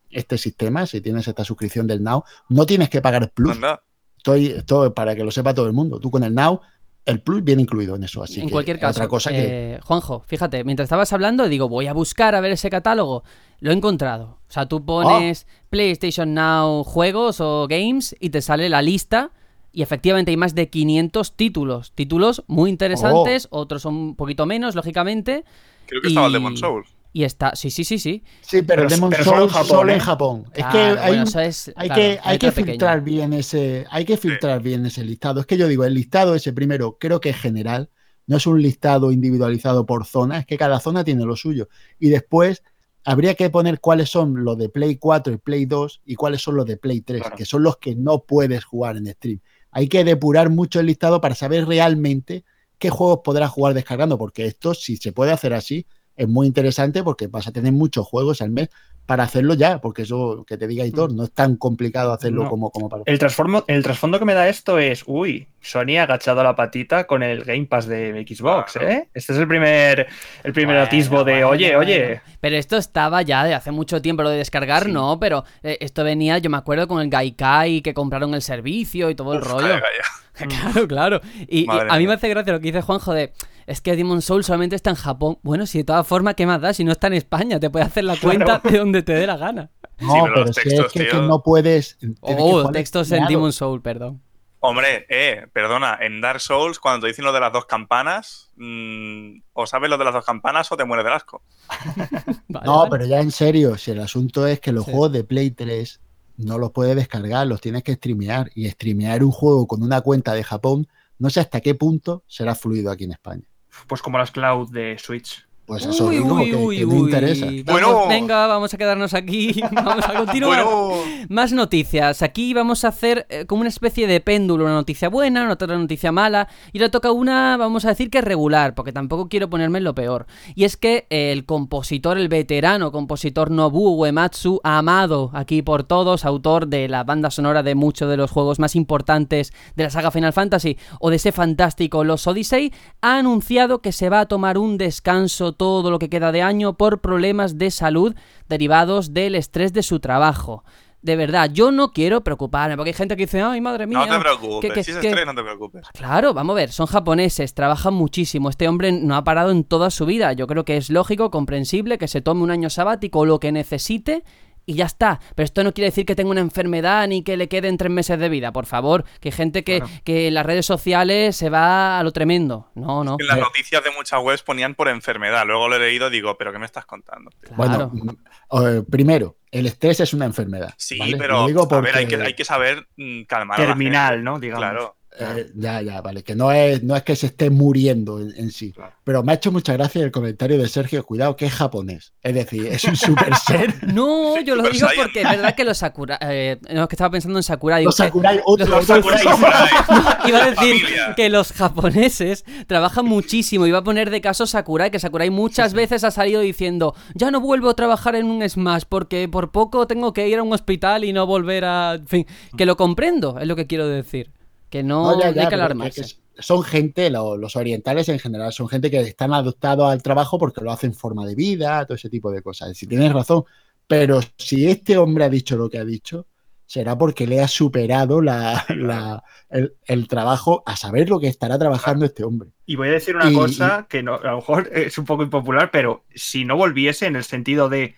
este sistema, si tienes esta suscripción del Now, no tienes que pagar Plus. Anda. Estoy, esto para que lo sepa todo el mundo. Tú con el Now, el Plus viene incluido en eso. Así en que cualquier caso, otra cosa que eh, Juanjo, fíjate, mientras estabas hablando, digo, voy a buscar a ver ese catálogo. Lo he encontrado. O sea, tú pones Ah. PlayStation Now juegos o games y te sale la lista. Y efectivamente hay más de 500 títulos. Títulos muy interesantes, Oh. otros son un poquito menos, lógicamente. Creo que estaba el Y- Demon Souls. Y está, sí, sí, sí, sí. Sí, pero, Pero- Demon pero solo en Souls Japón, solo ¿eh? en Japón. es Claro, que hay, bueno, un- eso es, hay claro, que, hay que filtrar bien ese, hay que filtrar bien ese listado. Es que yo digo, el listado ese primero creo que es general, no es un listado individualizado por zona, es que cada zona tiene lo suyo. Y después habría que poner cuáles son los de Play 4 y Play 2 y cuáles son los de Play 3, Claro. que son los que no puedes jugar en stream. Hay que depurar mucho el listado para saber realmente qué juegos podrás jugar descargando, porque esto, si se puede hacer así, es muy interesante porque vas a tener muchos juegos al mes para hacerlo ya, porque eso que te diga Hitor, no es tan complicado hacerlo No. como, como para. El, transformo, el trasfondo que me da esto es, uy, Sony ha agachado la patita con el Game Pass de Xbox, Claro. ¿eh? Este es el primer, el primer Bueno, atisbo de, bueno, oye, bueno. oye, Pero esto estaba ya de hace mucho tiempo, lo de descargar, Sí. no, pero eh, esto venía, yo me acuerdo, con el Gaikai, que compraron el servicio y todo el Uf, rollo. calla, calla. Claro, claro. Y, a mí me hace gracia lo que dice Juanjo de, es que Demon Soul solamente está en Japón. Bueno, si de todas formas, ¿qué más da? Si no está en España, te puede hacer la cuenta Claro. de donde te dé la gana. No, pero pero, los si textos, es que, que no puedes. que Oh, jugar textos en. Demon Soul, perdón. Hombre, eh, perdona, en Dark Souls, cuando te dicen lo de las dos campanas, mm, o sabes lo de las dos campanas o te mueres del asco. Vale, No, vale. pero ya en serio, si el asunto es que los Sí. juegos de Play 3 no los puedes descargar, los tienes que streamear. Y streamear un juego con una cuenta de Japón, no sé hasta qué punto será fluido aquí en España. Pues como las cloud de Switch. Pues eso Uy, digo, uy, que, uy, que me uy. interesa. Vamos, Bueno. venga, vamos a quedarnos aquí. Vamos a continuar. Bueno, Más noticias. Aquí vamos a hacer eh, como una especie de péndulo, una noticia buena, una otra noticia mala. Y ahora toca una, vamos a decir que regular, porque tampoco quiero ponerme en lo peor. Y es que eh, el compositor, el veterano compositor Nobuo Uematsu, amado aquí por todos, autor de la banda sonora de muchos de los juegos más importantes de la saga Final Fantasy o de ese fantástico Los Odyssey, ha anunciado que se va a tomar un descanso todo lo que queda de año por problemas de salud derivados del estrés de su trabajo. De verdad, yo no quiero preocuparme, porque hay gente que dice, ay, madre mía. no te preocupes. que- que- si es que- estrés, no te preocupes. Claro, vamos a ver, son japoneses, trabajan muchísimo. Este hombre no ha parado en toda su vida. Yo creo que es lógico, comprensible, que se tome un año sabático o lo que necesite y ya está. Pero esto no quiere decir que tenga una enfermedad ni que le queden tres meses de vida, por favor. Que gente que, Claro. que en las redes sociales se va a lo tremendo. No, no. En las noticias de muchas webs ponían por enfermedad. Luego lo he leído y digo, ¿pero qué me estás contando? Claro. Bueno, eh, primero, el estrés es una enfermedad. Sí, ¿vale? pero digo a ver, hay que, hay que saber mm, calmar a la Terminal, gente. ¿no? Digamos. Claro. Eh, ya, ya, vale, que no es, no es que se esté muriendo en, en sí. Claro. Pero me ha hecho mucha gracia el comentario de Sergio, cuidado, que es japonés. Es decir, es un super ser. No, yo lo digo Saiyan. porque es verdad que los Sakura. Eh, no, es que estaba pensando en Sakurai. Los que- Sakurai, otro, los otro- Sakurai, Sakurai. Iba a decir Familia. que los japoneses trabajan muchísimo. Iba a poner de caso Sakurai, que Sakurai muchas veces ha salido diciendo: Ya no vuelvo a trabajar en un Smash porque por poco tengo que ir a un hospital y no volver a. En fin, que lo comprendo, es lo que quiero decir. Que no, No, ya, hay ya, que pero alarmarse. que- que son gente, lo- los orientales en general, son gente que están adaptados al trabajo porque lo hacen forma de vida, todo ese tipo de cosas. Si tienes razón, pero si este hombre ha dicho lo que ha dicho, será porque le ha superado la, la- el, el trabajo a saber lo que estará trabajando este hombre. Y voy a decir una Y- cosa que no, a lo mejor es un poco impopular, pero si no volviese en el sentido de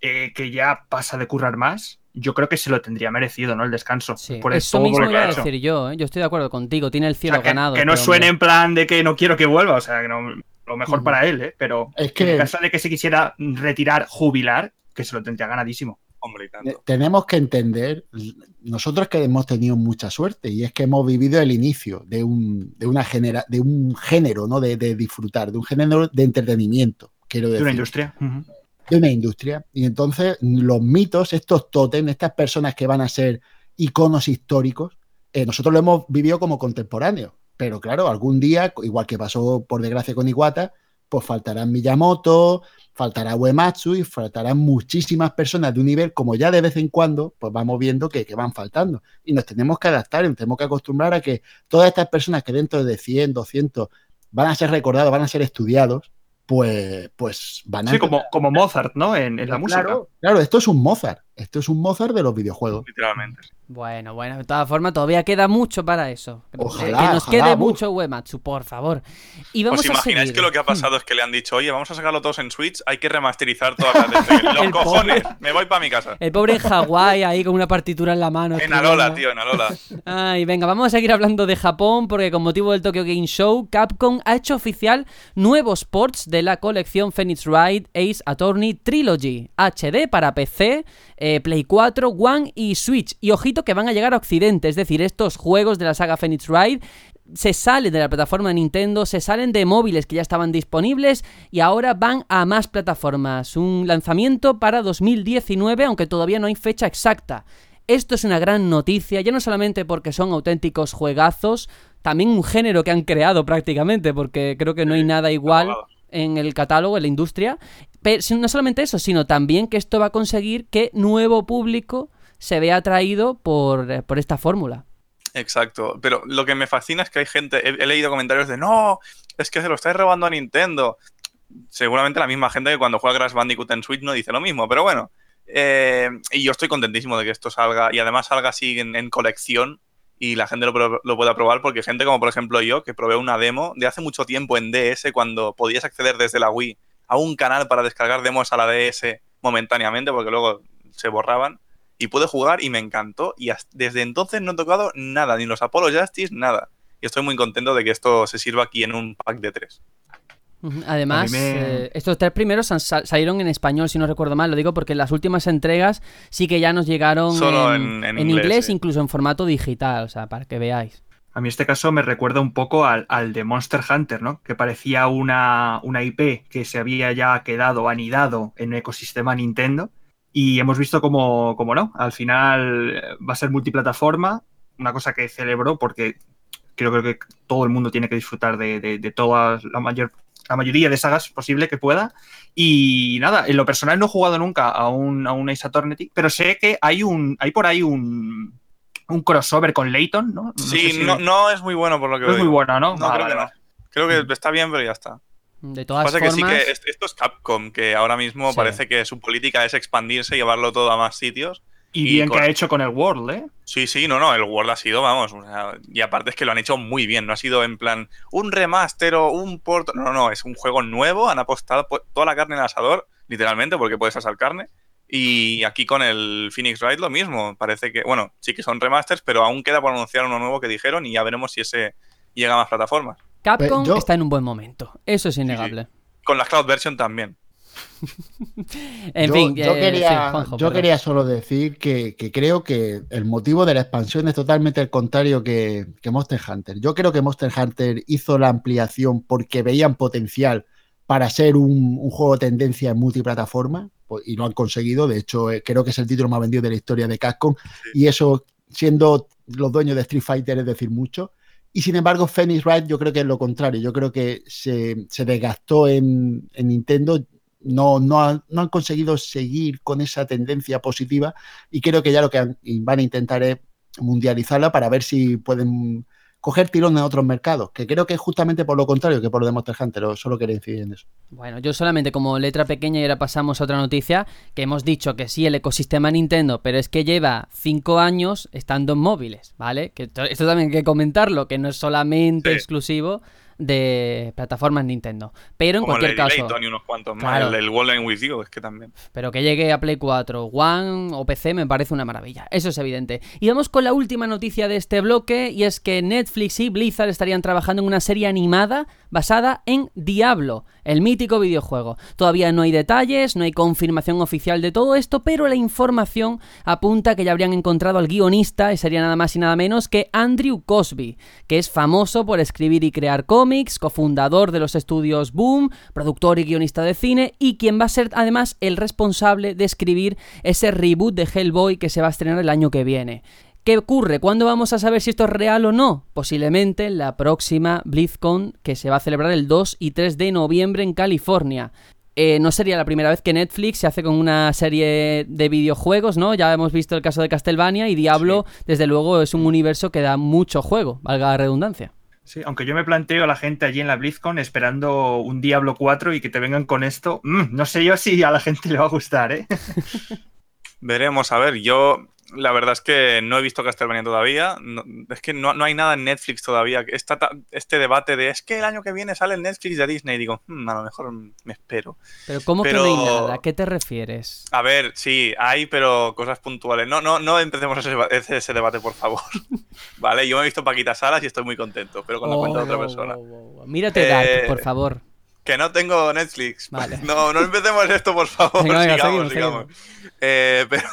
eh, que ya pasa de currar más, yo creo que se lo tendría merecido, ¿no? El descanso. Sí, por eso todo mismo lo que iba a decir yo, ¿eh? yo estoy de acuerdo contigo, tiene el O sea, cielo que, ganado. que no este suene hombre. en plan de que no quiero que vuelva, o sea, que no, lo mejor para él, ¿eh? Pero Es en que caso de que se quisiera retirar, jubilar, que se lo tendría ganadísimo. Hombre, y tanto. tenemos que entender, nosotros que hemos tenido mucha suerte, y es que hemos vivido el inicio de un, de una genera, de un género, ¿no? De, de disfrutar, de un género de entretenimiento, quiero De decir. una industria. Ujú. De una industria. Y entonces los mitos, estos tótem, estas personas que van a ser iconos históricos, eh, nosotros lo hemos vivido como contemporáneos. Pero claro, algún día, igual que pasó por desgracia con Iwata, pues faltarán Miyamoto, faltará Uematsu y faltarán muchísimas personas de un nivel, como ya de vez en cuando, pues vamos viendo que, que van faltando. Y nos tenemos que adaptar, y nos tenemos que acostumbrar a que todas estas personas que dentro de 100, 200 van a ser recordados, van a ser estudiados, pues, pues van a... Sí, como, como Mozart, ¿no? En, en la música. Claro, claro, esto es un Mozart. Esto es un Mozart de los videojuegos. Literalmente. Bueno, bueno, de todas formas, todavía queda mucho para eso. Que- Ojalá, que nos ojalá, quede uf. mucho Uematsu, por favor. Y vamos ¿Os a imagináis seguir. que lo que ha pasado es que le han dicho, oye, vamos a sacarlo todos en Switch, hay que remasterizar todas las de Los El cojones, me voy para mi casa. El pobre en Hawái ahí con una partitura en la mano. En. Alola, tío, en Alola. Ay, venga, vamos a seguir hablando de Japón porque con motivo del Tokyo Game Show, Capcom ha hecho oficial nuevos ports de la colección Phoenix Wright Ace Attorney Trilogy HD para PC, eh, Play 4, One y Switch. Y ojito que van a llegar a Occidente, es decir, estos juegos de la saga Phoenix Wright se salen de la plataforma de Nintendo, se salen de móviles que ya estaban disponibles y ahora van a más plataformas. Un lanzamiento para 2019, aunque todavía no hay fecha exacta. Esto es una gran noticia, ya no solamente porque son auténticos juegazos, también un género que han creado prácticamente, porque creo que no hay nada igual en el catálogo, en la industria. Pero no solamente eso, sino también que esto va a conseguir que nuevo público se vea atraído por, eh, por esta fórmula. Exacto. Pero lo que me fascina es que hay gente, he, leído comentarios de no, es que se lo estáis robando a Nintendo. Seguramente la misma gente que cuando juega Crash Bandicoot en Switch no dice lo mismo, pero bueno. Eh, y yo estoy contentísimo de que esto salga y además salga así en colección y la gente lo, pueda probar porque gente como por ejemplo yo que probé una demo de hace mucho tiempo en DS cuando podías acceder desde la Wii a un canal para descargar demos a la DS momentáneamente porque luego se borraban. Y pude jugar y me encantó. Y desde entonces no he tocado nada, ni los Apollo Justice, nada. Y estoy muy contento de que esto se sirva aquí en un pack de tres. Además, eh, estos tres primeros salieron en español, si no recuerdo mal. Lo digo porque las últimas entregas sí que ya nos llegaron en, inglés, incluso en formato digital, o sea, para que veáis. A mí este caso me recuerda un poco al, de Monster Hunter, ¿no? Que parecía una, una, IP que se había ya quedado anidado en el ecosistema Nintendo. Y hemos visto como, como no, al final va a ser multiplataforma, una cosa que celebró porque creo, que todo el mundo tiene que disfrutar de, de, de toda la mayor la mayoría de sagas posible que pueda. Y nada, en lo personal no he jugado nunca a un, a un Ace Attorney, pero sé que hay un hay por ahí un, un crossover con Layton, ¿no? sí, no, es muy bueno por lo que no es muy bueno, ¿no? No, creo que no. Creo que está bien, pero ya está. De todas Pasa formas... que sí que esto es Capcom, que ahora mismo parece que su política es expandirse y llevarlo todo a más sitios. Y, bien que ha hecho con el World, ¿eh? Sí, sí, no, no, el World ha sido, vamos, y aparte es que lo han hecho muy bien, no ha sido en plan un remaster o un port, no, no, es un juego nuevo, han apostado toda la carne en el asador, literalmente, porque puedes asar carne, y aquí con el Phoenix Wright lo mismo, parece que, bueno, sí que son remasters, pero aún queda por anunciar uno nuevo que dijeron y ya veremos si ese llega a más plataformas. Capcom está en un buen momento, eso es innegable. Con la Cloud Version también. en yo, fin, yo, quería, yo quería, solo decir que, creo que el motivo de la expansión es totalmente el contrario que, Monster Hunter. Yo creo que Monster Hunter hizo la ampliación porque veían potencial para ser un, juego de tendencia en multiplataforma pues, y lo han conseguido. De hecho, eh, creo que es el título más vendido de la historia de Capcom y eso, siendo los dueños de Street Fighter, es decir mucho. Y sin embargo, Phoenix Wright yo creo que es lo contrario. Yo creo que se, desgastó en, en Nintendo no, no, no, han conseguido seguir con esa tendencia positiva y creo que ya lo que van a intentar es mundializarla para ver si pueden coger tirón en otros mercados, que creo que es justamente por lo contrario que por lo de Monster Hunter, solo quería incidir en eso. Bueno, yo solamente como letra pequeña y ahora pasamos a otra noticia, que hemos dicho que sí, el ecosistema Nintendo, pero es que lleva cinco años estando en móviles, ¿vale? Que esto también hay que comentarlo, que no es solamente exclusivo de plataformas Nintendo. Pero en cualquier caso. y unos cuantos más. El, el With You, es que también. Pero que llegue a Play 4, One o PC me parece una maravilla. Eso es evidente. Y vamos con la última noticia de este bloque, y es que Netflix y Blizzard estarían trabajando en una serie animada basada en Diablo, el mítico videojuego. Todavía no hay detalles, no hay confirmación oficial de todo esto, pero la información apunta que ya habrían encontrado al guionista, y sería nada más y nada menos que Andrew Cosby, que es famoso por escribir y crear cómics, cofundador de los estudios Boom, productor y guionista de cine, y quien va a ser además el responsable de escribir ese reboot de Hellboy que se va a estrenar el año que viene. ¿Qué ocurre? ¿Cuándo vamos a saber si esto es real o no? Posiblemente la próxima BlizzCon que se va a celebrar el 2 y 3 de noviembre en California. Eh, no sería la primera vez que Netflix se hace con una serie de videojuegos, ¿no? Ya hemos visto el caso de Castlevania y Diablo, desde luego, es un universo que da mucho juego, valga la redundancia. Sí, aunque yo me planteo a la gente allí en la BlizzCon esperando un Diablo 4 y que te vengan con esto, mm, no sé yo si a la gente le va a gustar, ¿eh? Veremos, a ver, yo la verdad es que no he visto Castlevania todavía. es que no, hay nada en Netflix todavía. Está este debate de es que el año que viene sale el Netflix de Disney. digo, hmm, a lo mejor me espero. Pero ¿cómo que no hay nada? ¿A qué te refieres? A ver, sí, hay, pero cosas puntuales. No, no, no empecemos ese, ese, debate, por favor. vale, yo me he visto Paquita Salas y estoy muy contento, pero con la cuenta de otra oh, persona. Oh, oh, Mírate Dark, eh, por favor. Que no tengo Netflix. No, no empecemos esto, por favor. sigamos, sigamos. Eh, pero.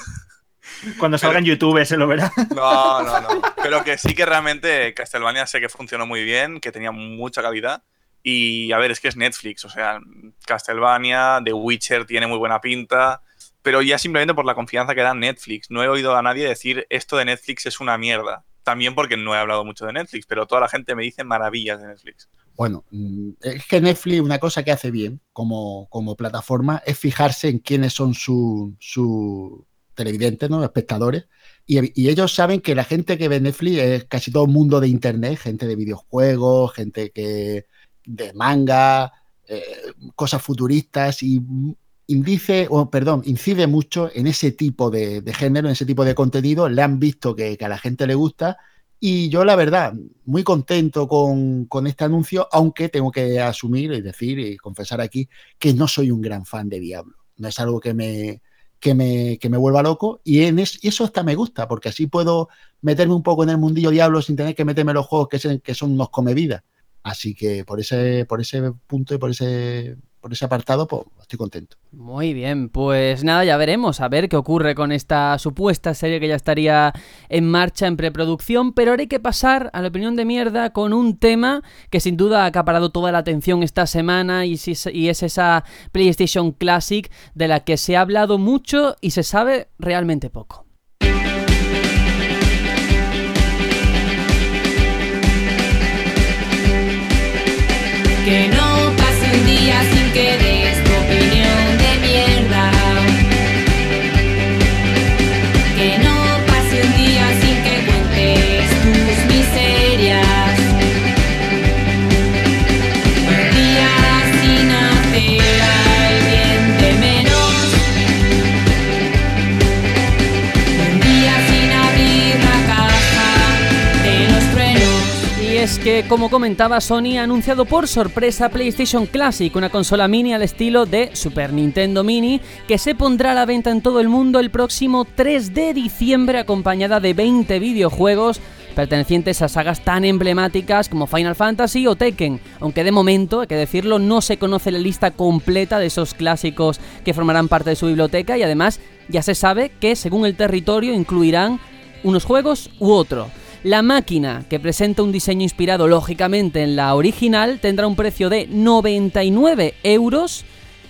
Cuando salga en YouTube se lo verá. No, no, no. Pero que sí que realmente Castlevania sé que funcionó muy bien, que tenía mucha calidad. Y a ver, es que es Netflix, o sea, Castlevania, The Witcher tiene muy buena pinta, pero ya simplemente por la confianza que da Netflix. No he oído a nadie decir esto de Netflix es una mierda. También porque no he hablado mucho de Netflix, pero toda la gente me dice maravillas de Netflix. Bueno, mm, es que Netflix una cosa que hace bien como, como plataforma es fijarse en quiénes son sus su televidentes, ¿no? espectadores, y, ellos saben que la gente que ve Netflix es casi todo el mundo de internet, gente de videojuegos, gente que de manga, eh, cosas futuristas y o perdón, incide mucho en ese tipo de, género, en ese tipo de contenido, le han visto que, a la gente le gusta y yo la verdad, muy contento con, con, este anuncio, aunque tengo que asumir y decir y confesar aquí que no soy un gran fan de Diablo. No es algo que me, que me, que me vuelva loco. Y, en eso hasta me gusta, porque así puedo meterme un poco en el mundillo diablo sin tener que meterme los juegos que, que son unos comevidas. Así que por ese, por ese punto y por ese, por ese apartado, pues estoy contento. Muy bien, pues nada, ya veremos a ver qué ocurre con esta supuesta serie que ya estaría en marcha en preproducción, pero ahora hay que pasar a la opinión de mierda con un tema que sin duda ha acaparado toda la atención esta semana y, y es esa PlayStation Classic de la que se ha hablado mucho y se sabe realmente poco. Que no pase un día sin que es que, como comentaba, Sony ha anunciado por sorpresa PlayStation Classic, una consola mini al estilo de Super Nintendo Mini, que se pondrá a la venta en todo el mundo el próximo 3 de diciembre, acompañada de 20 videojuegos pertenecientes a sagas tan emblemáticas como Final Fantasy o Tekken, aunque de momento, hay que decirlo, no se conoce la lista completa de esos clásicos que formarán parte de su biblioteca y además ya se sabe que según el territorio incluirán unos juegos u otro. La máquina, que presenta un diseño inspirado lógicamente en la original, tendrá un precio de 99 euros.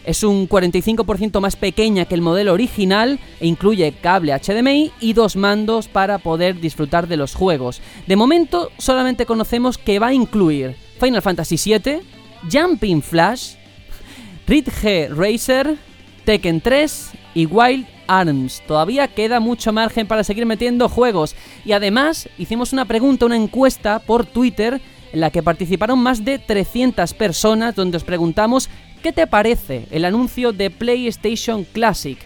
Es un 45% más pequeña que el modelo original e incluye cable HDMI y dos mandos para poder disfrutar de los juegos. De momento solamente conocemos que va a incluir Final Fantasy VII, Jumping Flash, Ridge Racer, Tekken 3 y Wild Arms. Todavía queda mucho margen para seguir metiendo juegos. Y además hicimos una pregunta, una encuesta por Twitter en la que participaron más de 300 personas donde os preguntamos ¿qué te parece el anuncio de PlayStation Classic?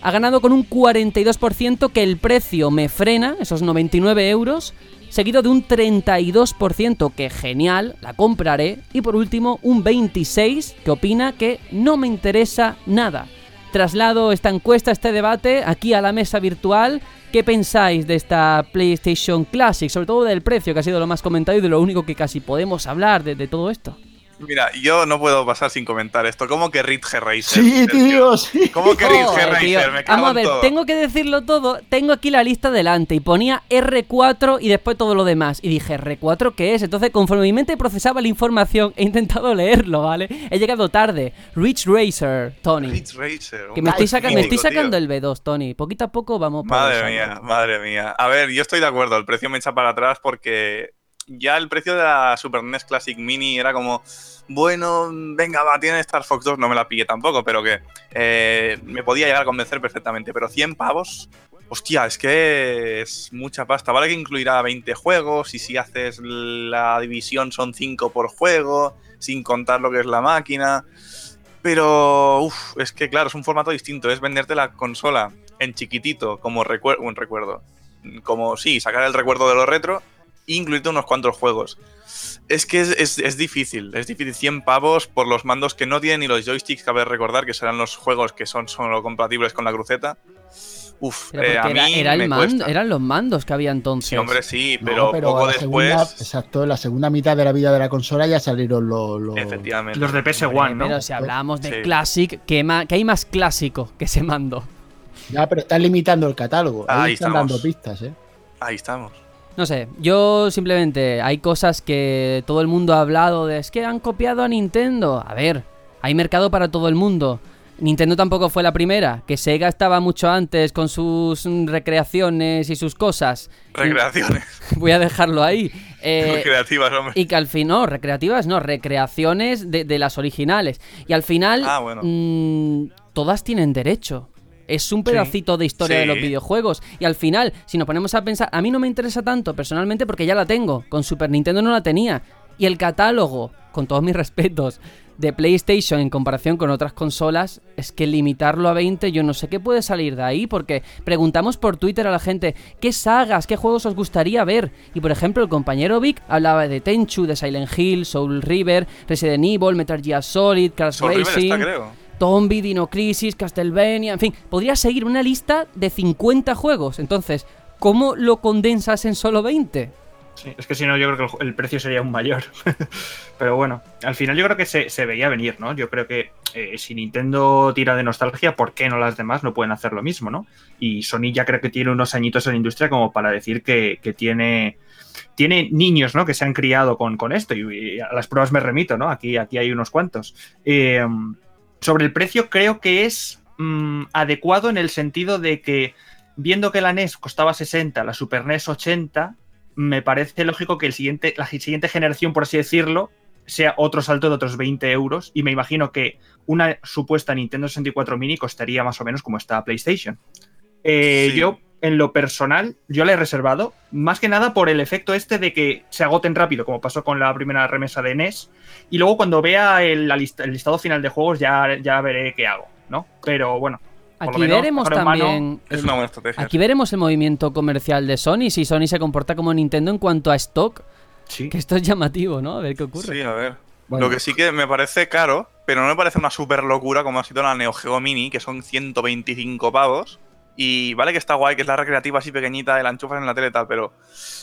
Ha ganado con un 42% que el precio me frena, esos 99 euros, seguido de un 32% que genial, la compraré, y por último un 26% que opina que no me interesa nada. Traslado esta encuesta, este debate, aquí a la mesa virtual. ¿Qué pensáis de esta PlayStation Classic? Sobre todo del precio, que ha sido lo más comentado y de lo único que casi podemos hablar de, de todo esto. Mira, yo no puedo pasar sin comentar esto. ¿Cómo que Ridge Racer? Sí, tío, sí. ¿Cómo que Ridge Racer? tío. Me cago Vamos a en ver, todo. tengo que decirlo todo. Tengo aquí la lista delante y ponía R4 y después todo lo demás. Y dije, ¿R4 qué es? Entonces, conforme mi mente procesaba la información, he intentado leerlo, ¿vale? He llegado tarde. Rich Racer, Tony. Ridge Racer. Que me estoy, saca- me estoy tío. sacando el B2, Tony. Poquito a poco vamos Madre mía, madre mía. A ver, yo estoy de acuerdo, el precio me echa para atrás porque ya el precio de la Super NES Classic Mini era como, bueno, venga, va, tiene Star Fox 2, no me la pillé tampoco, pero que eh, me podía llegar a convencer perfectamente. Pero 100 pavos, hostia, es que es mucha pasta. Vale que incluirá 20 juegos y si haces la división son 5 por juego, sin contar lo que es la máquina. Pero, uff, es que claro, es un formato distinto. Es venderte la consola en chiquitito, como recuerdo, un recuerdo. Como, sí, sacar el recuerdo de lo retro incluirte unos cuantos juegos. Es que es, es- es difícil, es difícil. 100 pavos por los mandos que no tienen ni los joysticks, cabe recordar que serán los juegos que son solo compatibles con la cruceta. Uf, eh, a mí era, era el me mando- cuesta. eran los mandos que había entonces. Sí, hombre, sí, No, pero, poco después. segunda- exacto, en la segunda mitad de la vida de la consola ya salieron los. los- Efectivamente. Los de PS1, ¿no? Pero si hablamos de Sí. Classic, ¿qué, ma- qué hay más clásico que ese mando? Ya, pero están limitando el catálogo. Ahí, Ahí están estamos. dando pistas, ¿eh? Ahí estamos. No sé, yo simplemente hay cosas que todo el mundo ha hablado de es que han copiado a Nintendo. A ver, hay mercado para todo el mundo. Nintendo tampoco fue la primera, que Sega estaba mucho antes con sus recreaciones y sus cosas. Recreaciones. Voy a dejarlo ahí. Eh, Recreativas, hombre. y que al fin, no, recreativas no, recreaciones de, de las originales. Y al final, Ah, bueno. mm, todas tienen derecho. Es un pedacito de historia de los videojuegos. Y al final, si nos ponemos a pensar, a mí no me interesa tanto personalmente porque ya la tengo. Con Super Nintendo no la tenía. Y el catálogo, con todos mis respetos, de PlayStation en comparación con otras consolas, es que limitarlo a 20, yo no sé qué puede salir de ahí, porque preguntamos por Twitter a la gente qué sagas, qué juegos os gustaría ver. Y por ejemplo, el compañero Vic hablaba de Tenchu, de Silent Hill, Soul River, Resident Evil, Metal Gear Solid, Crash Soul River Racing. está, creo. Tombi, Dino Crisis, Castlevania, en fin, podría seguir una lista de 50 juegos. Entonces, ¿cómo lo condensas en solo 20? Sí, es que si no, yo creo que el, precio sería aún mayor. Pero bueno, al final yo creo que se, veía venir, ¿no? Yo creo que eh, si Nintendo tira de nostalgia, ¿por qué no las demás no pueden hacer lo mismo, ¿no? Y Sony ya creo que tiene unos añitos en la industria como para decir que, tiene, tiene niños, ¿no? Que se han criado con, con esto. Y, y a las pruebas me remito, ¿no? Aquí, aquí hay unos cuantos. Eh, sobre el precio, creo que es mm, adecuado en el sentido de que, viendo que la NES costaba 60, la Super NES 80, me parece lógico que el siguiente, la siguiente generación, por así decirlo, sea otro salto de otros 20 euros. Y me imagino que una supuesta Nintendo 64 Mini costaría más o menos como está PlayStation. Eh, Sí. Yo, en lo personal, yo la he reservado, más que nada por el efecto este de que se agoten rápido, como pasó con la primera remesa de NES. Y luego cuando vea el, la lista- el listado final de juegos ya, ya veré qué hago, ¿no? Pero bueno. por lo Aquí menos, veremos mano, también. Es el- una buena estrategia. Aquí veremos el movimiento comercial de Sony, si Sony se comporta como Nintendo en cuanto a stock, Sí. que esto es llamativo, ¿no? A ver qué ocurre. Sí, a ver. Bueno, Lo que sí que me parece caro, pero no me parece una super locura como ha sido la Neo Geo Mini, que son 125 pavos. Y vale que está guay, que es la recreativa así pequeñita, la enchufas en la tele y tal, pero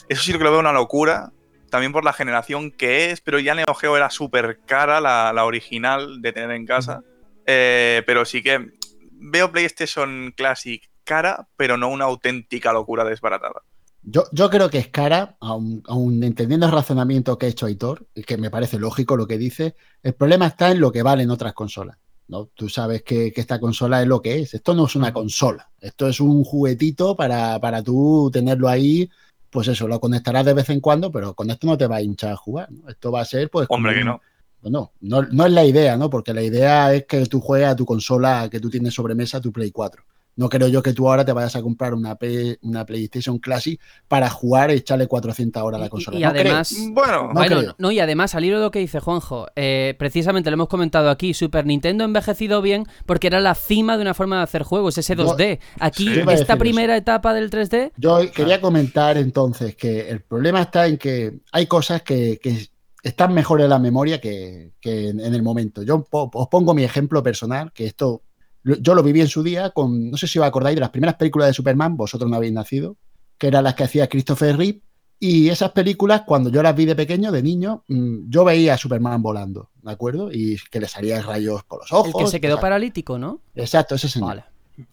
eso sí que lo veo una locura. También por la generación que es, pero ya Neo Geo era súper cara, la, la original de tener en casa. Eh, pero sí que veo PlayStation Classic cara, pero no una auténtica locura desbaratada. Yo, yo creo que es cara, aun, aun entendiendo el razonamiento que ha hecho Aitor, y que me parece lógico lo que dice, el problema está en lo que valen otras consolas. ¿No? Tú sabes que, que esta consola es lo que es. Esto no es una consola, esto es un juguetito para, para tú tenerlo ahí. Pues eso, lo conectarás de vez en cuando, pero con esto no te va a hinchar a jugar. ¿no? Esto va a ser, pues. Hombre, como que no. No, no, no es la idea, ¿no? Porque la idea es que tú juegues a tu consola que tú tienes sobre mesa, tu Play 4. No creo yo que tú ahora te vayas a comprar una, P- una PlayStation Classic para jugar y echarle 400 horas a la Y- consola. y No creo. además- Bueno, No bueno, creo. no, y además, al hilo de lo que dice Juanjo, eh, precisamente lo hemos comentado aquí, Super Nintendo ha envejecido bien porque era la cima de una forma de hacer juegos, ese Yo- 2D. Aquí, Sí. Esta primera etapa del 3D, Yo quería comentar entonces que el problema está en que hay cosas que, que están mejor en la memoria que, que en, en el momento. Yo po- os pongo mi ejemplo personal, que esto yo lo viví en su día con, no sé si os acordáis de las primeras películas de Superman, vosotros no habéis nacido, que eran las que hacía Christopher Reeve, y esas películas, cuando yo las vi de pequeño, de niño, mm, yo veía a Superman volando, ¿de acuerdo? Y que le salían rayos por los ojos. el que se quedó paralítico, ¿no? Exacto, ese señor Vale.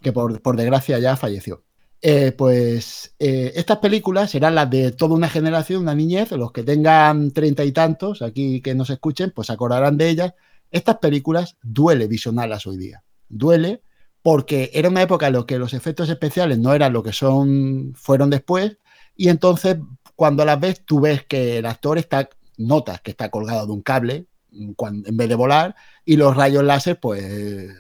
que por, por desgracia ya falleció. Eh, pues eh, estas películas serán las de toda una generación, una niñez, los que tengan treinta y tantos aquí que nos escuchen, pues se acordarán de ellas. Estas películas duele visionarlas hoy día. Duele porque era una época en la que los efectos especiales no eran lo que son, fueron después, y entonces cuando las ves, tú ves que el actor está, notas que está colgado de un cable mm, cuando- en vez de volar, y los rayos láser pues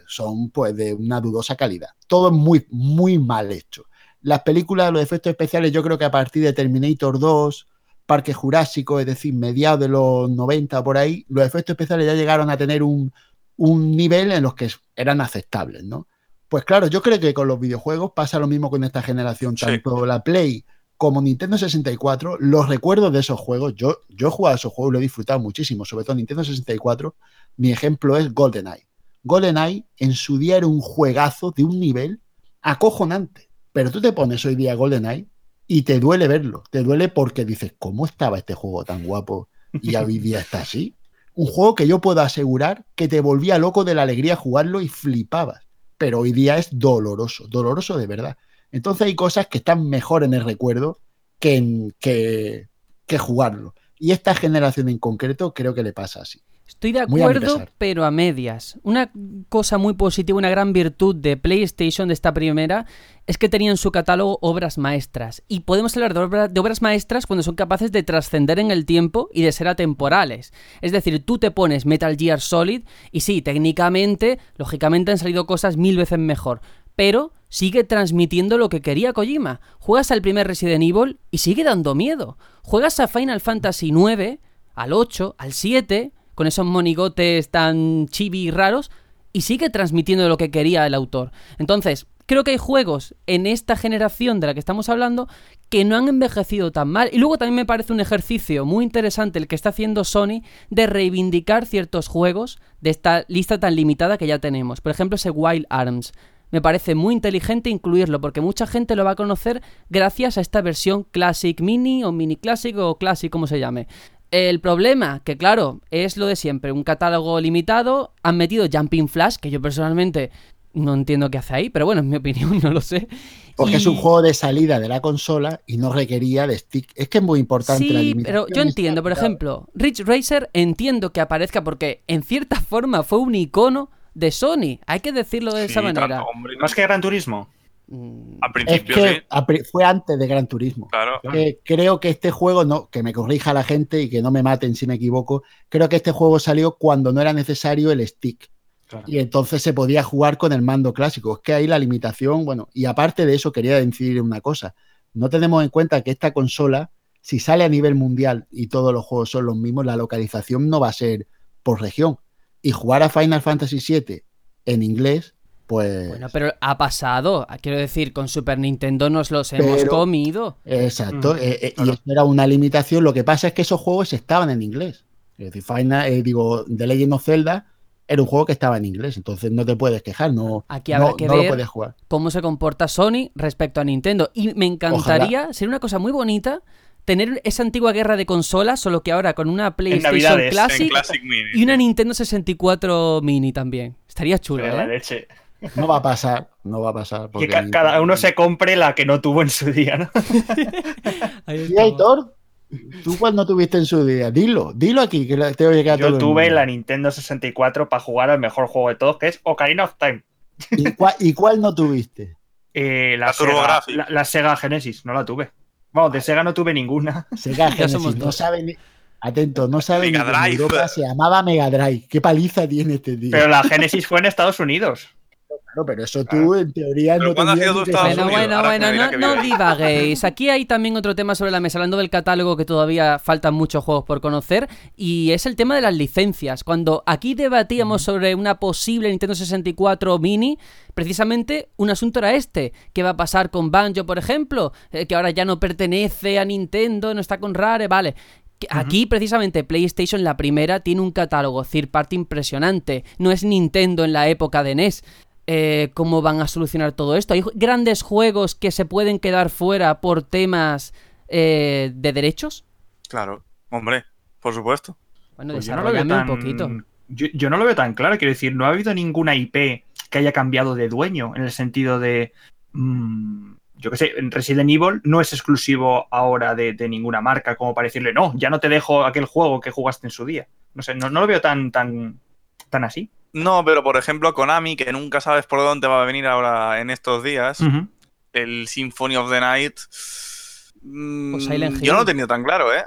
son pues de una dudosa calidad. Todo es muy, muy mal hecho. Las películas, los efectos especiales, yo creo que a partir de Terminator 2, Parque Jurásico, es decir, mediados de los 90 por ahí, los efectos especiales ya llegaron a tener un, un nivel en los que eran aceptables, ¿no? Pues claro, yo creo que con los videojuegos pasa lo mismo con esta generación, Sí. tanto la Play como Nintendo 64, los recuerdos de esos juegos, yo, yo he jugado a esos juegos y lo he disfrutado muchísimo, sobre todo Nintendo 64, mi ejemplo es GoldenEye. GoldenEye en su día era un juegazo de un nivel acojonante, pero tú te pones hoy día GoldenEye y te duele verlo, te duele porque dices, ¿cómo estaba este juego tan guapo y hoy día está así? Un juego que yo puedo asegurar que te volvía loco de la alegría jugarlo y flipabas, pero hoy día es doloroso, doloroso de verdad. Entonces hay cosas que están mejor en el recuerdo que, en- que, que jugarlo. Y esta generación en concreto creo que le pasa así. Estoy de a acuerdo, pero a medias. Una cosa muy positiva, una gran virtud de PlayStation de esta primera es que tenía en su catálogo obras maestras. Y podemos hablar de, obra- de obras maestras cuando son capaces de trascender en el tiempo y de ser atemporales. Es decir, tú te pones Metal Gear Solid y sí, técnicamente, lógicamente han salido cosas mil veces mejor. Pero sigue transmitiendo lo que quería Kojima. Juegas al primer Resident Evil y sigue dando miedo. Juegas a Final Fantasy IX, al 8, al 7, con esos monigotes tan chibi y raros, y sigue transmitiendo lo que quería el autor. Entonces, creo que hay juegos en esta generación de la que estamos hablando que no han envejecido tan mal. Y luego también me parece un ejercicio muy interesante el que está haciendo Sony de reivindicar ciertos juegos de esta lista tan limitada que ya tenemos. Por ejemplo, ese Wild Arms. Me parece muy inteligente incluirlo porque mucha gente lo va a conocer gracias a esta versión Classic Mini o Mini Classic o Classic, como se llame. El problema, que claro, es lo de siempre, un catálogo limitado, han metido Jumping Flash, que yo personalmente no entiendo qué hace ahí, pero bueno, en mi opinión no lo sé. Porque Y- es un juego de salida de la consola y no requería de stick. Es que es muy importante la Sí, limitación. pero yo entiendo, por ejemplo, Ridge Racer entiendo que aparezca porque en cierta forma fue un icono de Sony, hay que decirlo de Sí, esa manera. tanto, hombre, Más que Gran Turismo. Mm, Es principio que sí, a pri- fue antes de Gran Turismo. claro. Que creo que este juego, no, que me corrija la gente y que no me maten si me equivoco, creo que este juego salió cuando no era necesario el stick. Claro. Y entonces se podía jugar con el mando clásico. Es que ahí la limitación, bueno, y aparte de eso quería decir una cosa. No tenemos en cuenta que esta consola, si sale a nivel mundial y todos los juegos son los mismos, la localización no va a ser por región. Y jugar a Final Fantasy VII en inglés, pues... Bueno, pero ha pasado. Quiero decir, con Super Nintendo nos los hemos comido. Exacto, Mm, eh, eh, y eso era una limitación. Lo que pasa es que esos juegos estaban en inglés. Es decir, Final, eh, digo, The Legend of Zelda era un juego que estaba en inglés, entonces no te puedes quejar, no, Aquí habrá no, que no lo ver puedes jugar. cómo se comporta Sony respecto a Nintendo. Y me encantaría, sería una cosa muy bonita, tener esa antigua guerra de consolas, solo que ahora con una PlayStation Classic Classic Mini. y una sí. Nintendo 64 Mini también. Estaría chulo, Pero la ¿eh? leche. No va a pasar, no va a pasar. Que porque ca- ni- cada uno se compre la que no tuvo en su día, ¿no? Estamos. Aitor, ¿tú cuál no tuviste en su día? Dilo, dilo aquí, que te que a todo Yo tuve la Nintendo 64 para jugar al mejor juego de todos, que es Ocarina of Time. ¿Y cuál, y cuál no tuviste? Eh, la, La Sega, TurboGrafx. la, la Sega Genesis, no la tuve. Vamos, de Sega no tuve ninguna. Sega Genesis, no sabe ni... Atento, no sabe ni Mega que en Drive. Europa se llamaba Mega Drive. ¿Qué paliza tiene este tío? Pero la Genesis fue en Estados Unidos. Claro, pero eso tú, en teoría, Pero no ¿cuándo has tenías ido ni tú que a Estados Bueno. Unidos? bueno, bueno, no, no divaguéis. Aquí hay también otro tema sobre la mesa, hablando del catálogo que todavía faltan muchos juegos por conocer, y es el tema de las licencias. Cuando aquí debatíamos sobre una posible Nintendo 64 Mini, precisamente un asunto era este. ¿Qué va a pasar con Banjo, por ejemplo? Eh, que ahora ya no pertenece a Nintendo, no está con Rare, vale. Aquí, precisamente, PlayStation, la primera, tiene un catálogo third party impresionante. No es Nintendo en la época de NES. Eh, ¿Cómo van a solucionar todo esto? ¿Hay grandes juegos que se pueden quedar fuera por temas eh, de derechos? Claro, hombre, por supuesto. Bueno, Pues yo no lo veo desarrollame tan. un poquito. Yo, yo no lo veo tan claro. Quiero decir, no ha habido ninguna IP que haya cambiado de dueño en el sentido de. mm, yo qué sé, en Resident Evil no es exclusivo ahora de, de ninguna marca como para decirle, no, ya no te dejo aquel juego que jugaste en su día. No sé, no, no lo veo tan, tan, tan así. No, pero por ejemplo, Konami, que nunca sabes por dónde va a venir ahora en estos días, el Symphony of the Night. mm, yo no lo he tenido tan claro, ¿eh?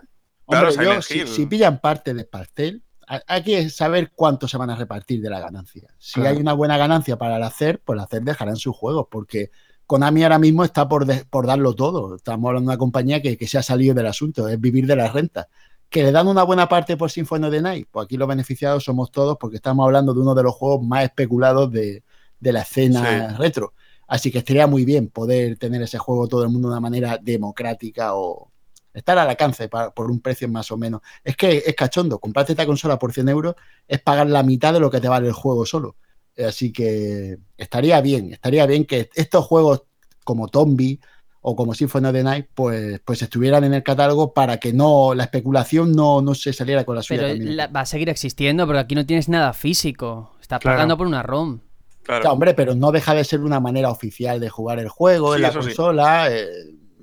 Claro, Hombre, yo, Silent si, Hill. si pillan parte del pastel, ha- hay que saber cuánto se van a repartir de la ganancia. Si Claro. hay una buena ganancia para el hacer, pues el hacer dejarán sus juegos, porque Konami ahora mismo está por, de- por darlo todo. Estamos hablando de una compañía que, que se ha salido del asunto, es vivir de las rentas. Que le dan una buena parte por Symphony of the Night, pues aquí los beneficiados somos todos, porque estamos hablando de uno de los juegos más especulados de, de la escena Sí. retro. Así que estaría muy bien poder tener ese juego todo el mundo de una manera democrática o estar al alcance pa- por un precio más o menos. Es que es cachondo, comprarte esta consola por 100 euros es pagar la mitad de lo que te vale el juego solo. Así que estaría bien, estaría bien que estos juegos como Tombi o como Symphony of the Night, pues, pues estuvieran en el catálogo para que no la especulación no, no se saliera con la suya. Pero también. la- va a seguir existiendo porque aquí no tienes nada físico. Estás Claro. pagando por una ROM. Claro. Ya, hombre, pero no deja de ser una manera oficial de jugar el juego Sí, en la sí. consola. eh,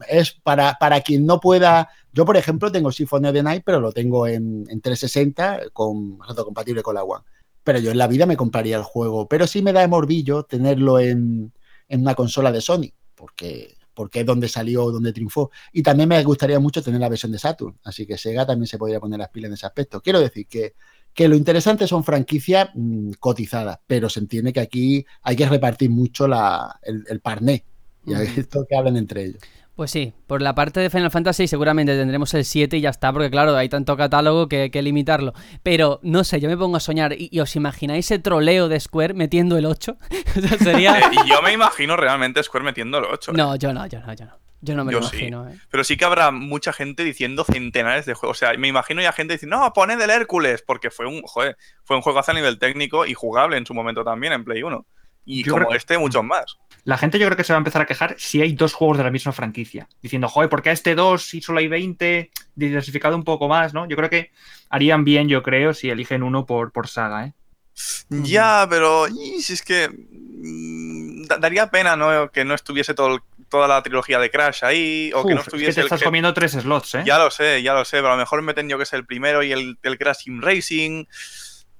es para, para quien no pueda. Yo, por ejemplo, tengo Symphony of the Night, pero lo tengo en, en 360 con compatible con la One. Pero yo en la vida me compraría el juego. Pero sí me da de morbillo tenerlo en, en una consola de Sony, porque, porque es donde salió, donde triunfó. Y también me gustaría mucho tener la versión de Saturn. Así que Sega también se podría poner las pilas en ese aspecto. Quiero decir que, que lo interesante son franquicias mm, cotizadas, pero se entiende que aquí hay que repartir mucho la, el, el parné. Y Ujú. esto que hablen entre ellos. Pues sí, por la parte de Final Fantasy seguramente tendremos el 7 y ya está, porque claro, hay tanto catálogo que hay que limitarlo. Pero no sé, yo me pongo a soñar y, y os imagináis ese troleo de Square metiendo el 8. o sea, sería... Eh, yo me imagino realmente Square metiendo el 8. ¿eh? No, yo no, yo no, yo no. Yo no me lo sí. imagino, ¿eh? Pero sí que habrá mucha gente diciendo centenares de juegos. O sea, me imagino ya gente diciendo, no, poned el Hércules, porque fue un, joder, fue un juego a nivel técnico y jugable en su momento también en Play 1. Y Yo como que- este, muchos más. La gente yo creo que se va a empezar a quejar si hay dos juegos de la misma franquicia. Diciendo, joder, ¿por qué a este 2 y solo hay 20? Diversificado un poco más, ¿no? Yo creo que harían bien, yo creo, si eligen uno por, por saga, ¿eh? Ya, pero y, si es que mm, da- daría pena, ¿no? Que no estuviese todo el- toda la trilogía de Crash ahí, o que no Uf, es estuviese que te estás comiendo tres slots, ¿eh? Ya lo sé, ya lo sé, pero a lo mejor meten yo que es el primero y el, el Crash Team Racing.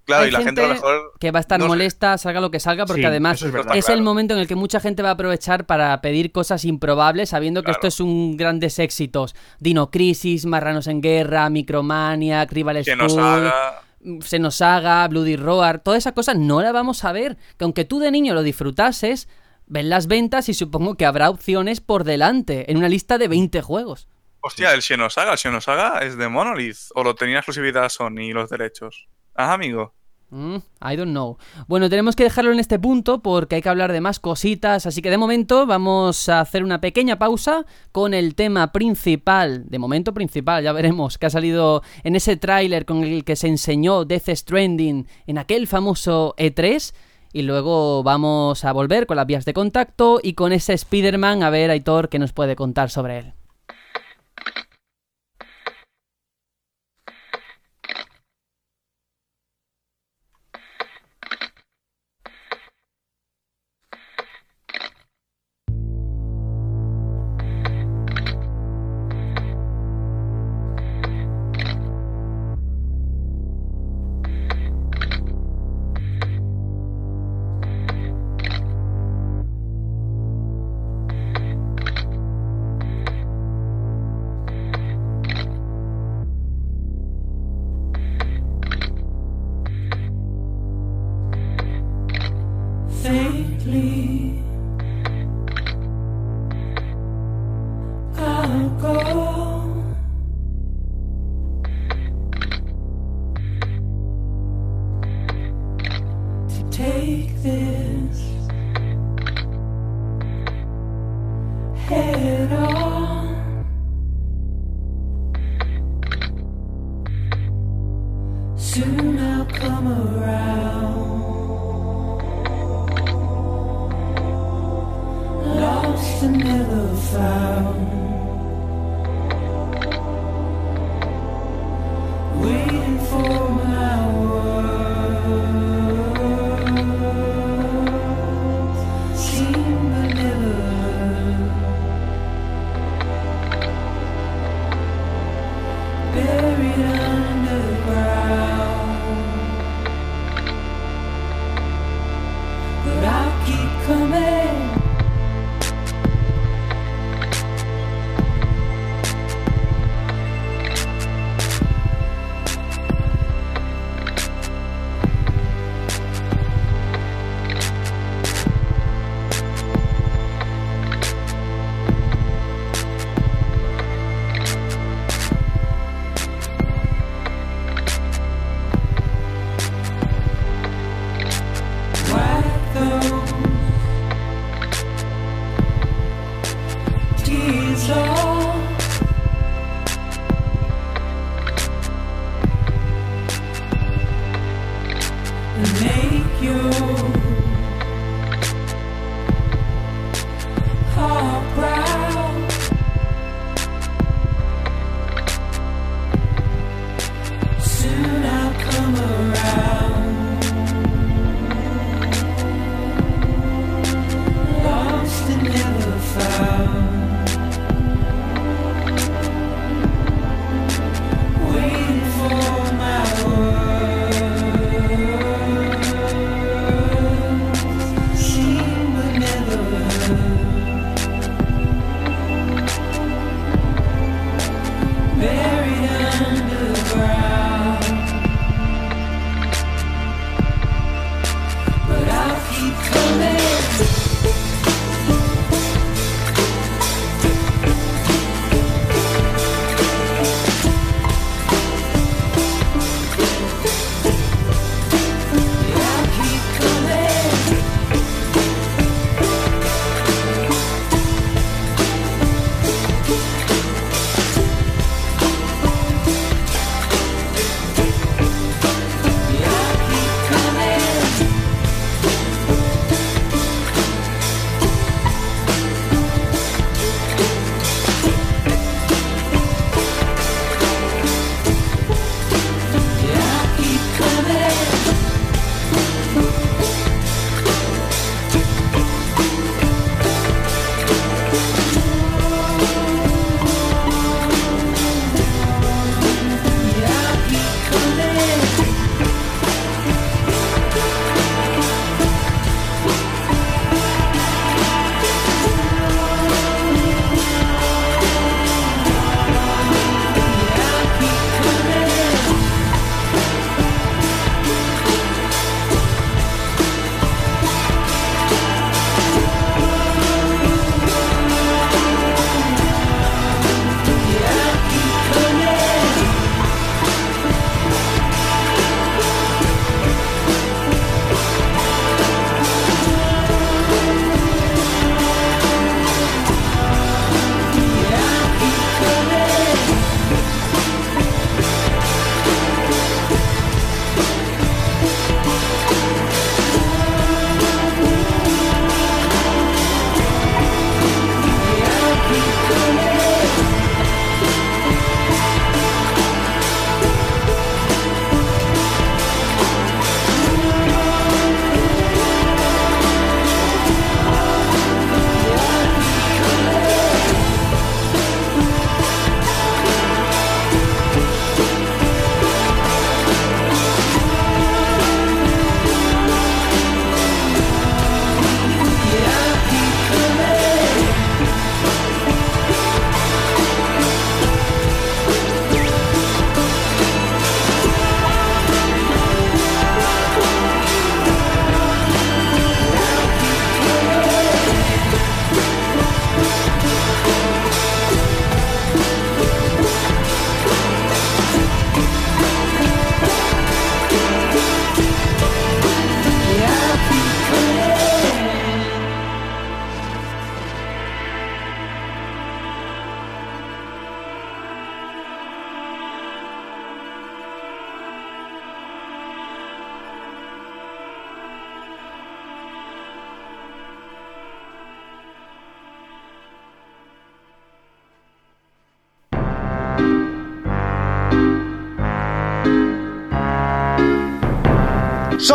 Claro, Hay y la gente, a lo mejor. Que va a estar no sé. molesta, salga lo que salga, porque Sí, además es verdad. es Claro. el momento en el que mucha gente va a aprovechar para pedir cosas improbables, sabiendo que esto es un grandes éxitos. Dino Crisis, Marranos en Guerra, Micromania, Rival Que nos School, haga. se nos haga, Bloody Roar, todas esas cosas no las vamos a ver. Que aunque tú de niño lo disfrutases, ven las ventas y supongo que habrá opciones por delante en una lista de 20 juegos. Hostia, el Xenosaga, el Xenosaga es de Monolith. O lo tenía exclusividad Sony los derechos. Ah, amigo. Mm, I don't know. Bueno, tenemos que dejarlo en este punto porque hay que hablar de más cositas, así que de momento vamos a hacer una pequeña pausa con el tema principal, de momento principal, ya veremos, que ha salido en ese tráiler con el que se enseñó Death Stranding en aquel famoso E3 y luego vamos a volver con las vías de contacto y con ese Spider-Man a ver Aitor qué nos puede contar sobre él.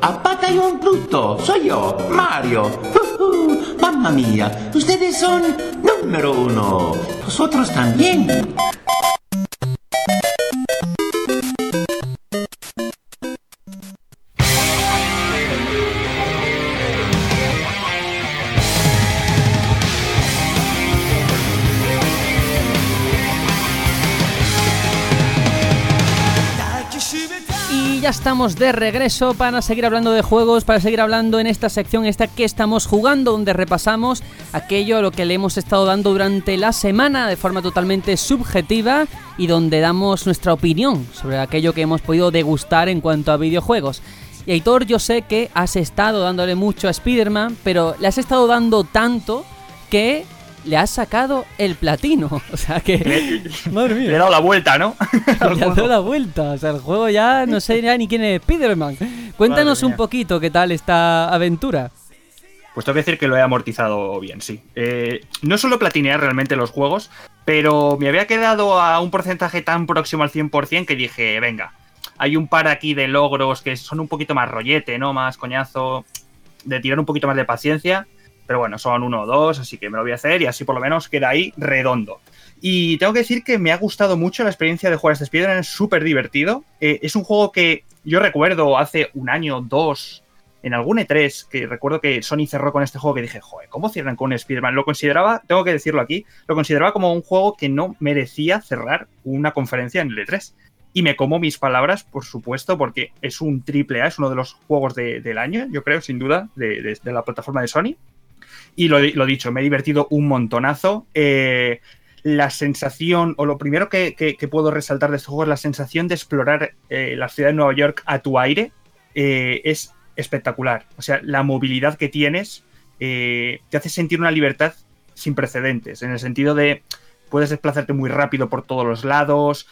amigos, a Batallón Pluto, soy yo, Mario. Mamma mía, ustedes son número uno. Vosotros también. De regreso para seguir hablando de juegos, para seguir hablando en esta sección, esta que estamos jugando, donde repasamos aquello a lo que le hemos estado dando durante la semana de forma totalmente subjetiva y donde damos nuestra opinión sobre aquello que hemos podido degustar en cuanto a videojuegos. Y Aitor, yo sé que has estado dándole mucho a Spider-Man, pero le has estado dando tanto que le has sacado el platino. O sea que. Madre mía. Le he dado la vuelta, ¿no? Le ha dado la vuelta. O sea, el juego ya no sé ya ni quién es Spider-Man. Cuéntanos Madre un poquito qué tal esta aventura. Pues tengo que decir que lo he amortizado bien, sí. Eh, no solo platinear realmente los juegos, pero me había quedado a un porcentaje tan próximo al 100% que dije, venga, hay un par aquí de logros que son un poquito más rollete, ¿no? Más coñazo, de tirar un poquito más de paciencia. Pero bueno, son uno o dos, así que me lo voy a hacer y así por lo menos queda ahí redondo. Y tengo que decir que me ha gustado mucho la experiencia de jugar este Spider-Man, es súper divertido. Eh, es un juego que yo recuerdo hace un año, dos, en algún E3, que recuerdo que Sony cerró con este juego que dije, joder, ¿cómo cierran con un Spider-Man? Lo consideraba, tengo que decirlo aquí, lo consideraba como un juego que no merecía cerrar una conferencia en el E3. Y me como mis palabras, por supuesto, porque es un triple A, es uno de los juegos de- del año, yo creo, sin duda, de, de- de la plataforma de Sony. Y lo, dicho, me he divertido un montonazo. Eh, la sensación, o lo primero que, puedo resaltar de este juego es la sensación de explorar eh, la ciudad de Nueva York a tu aire. eh, es espectacular. O sea, la movilidad que tienes te hace sentir una libertad sin precedentes, en el sentido de puedes desplazarte muy rápido por todos los lados,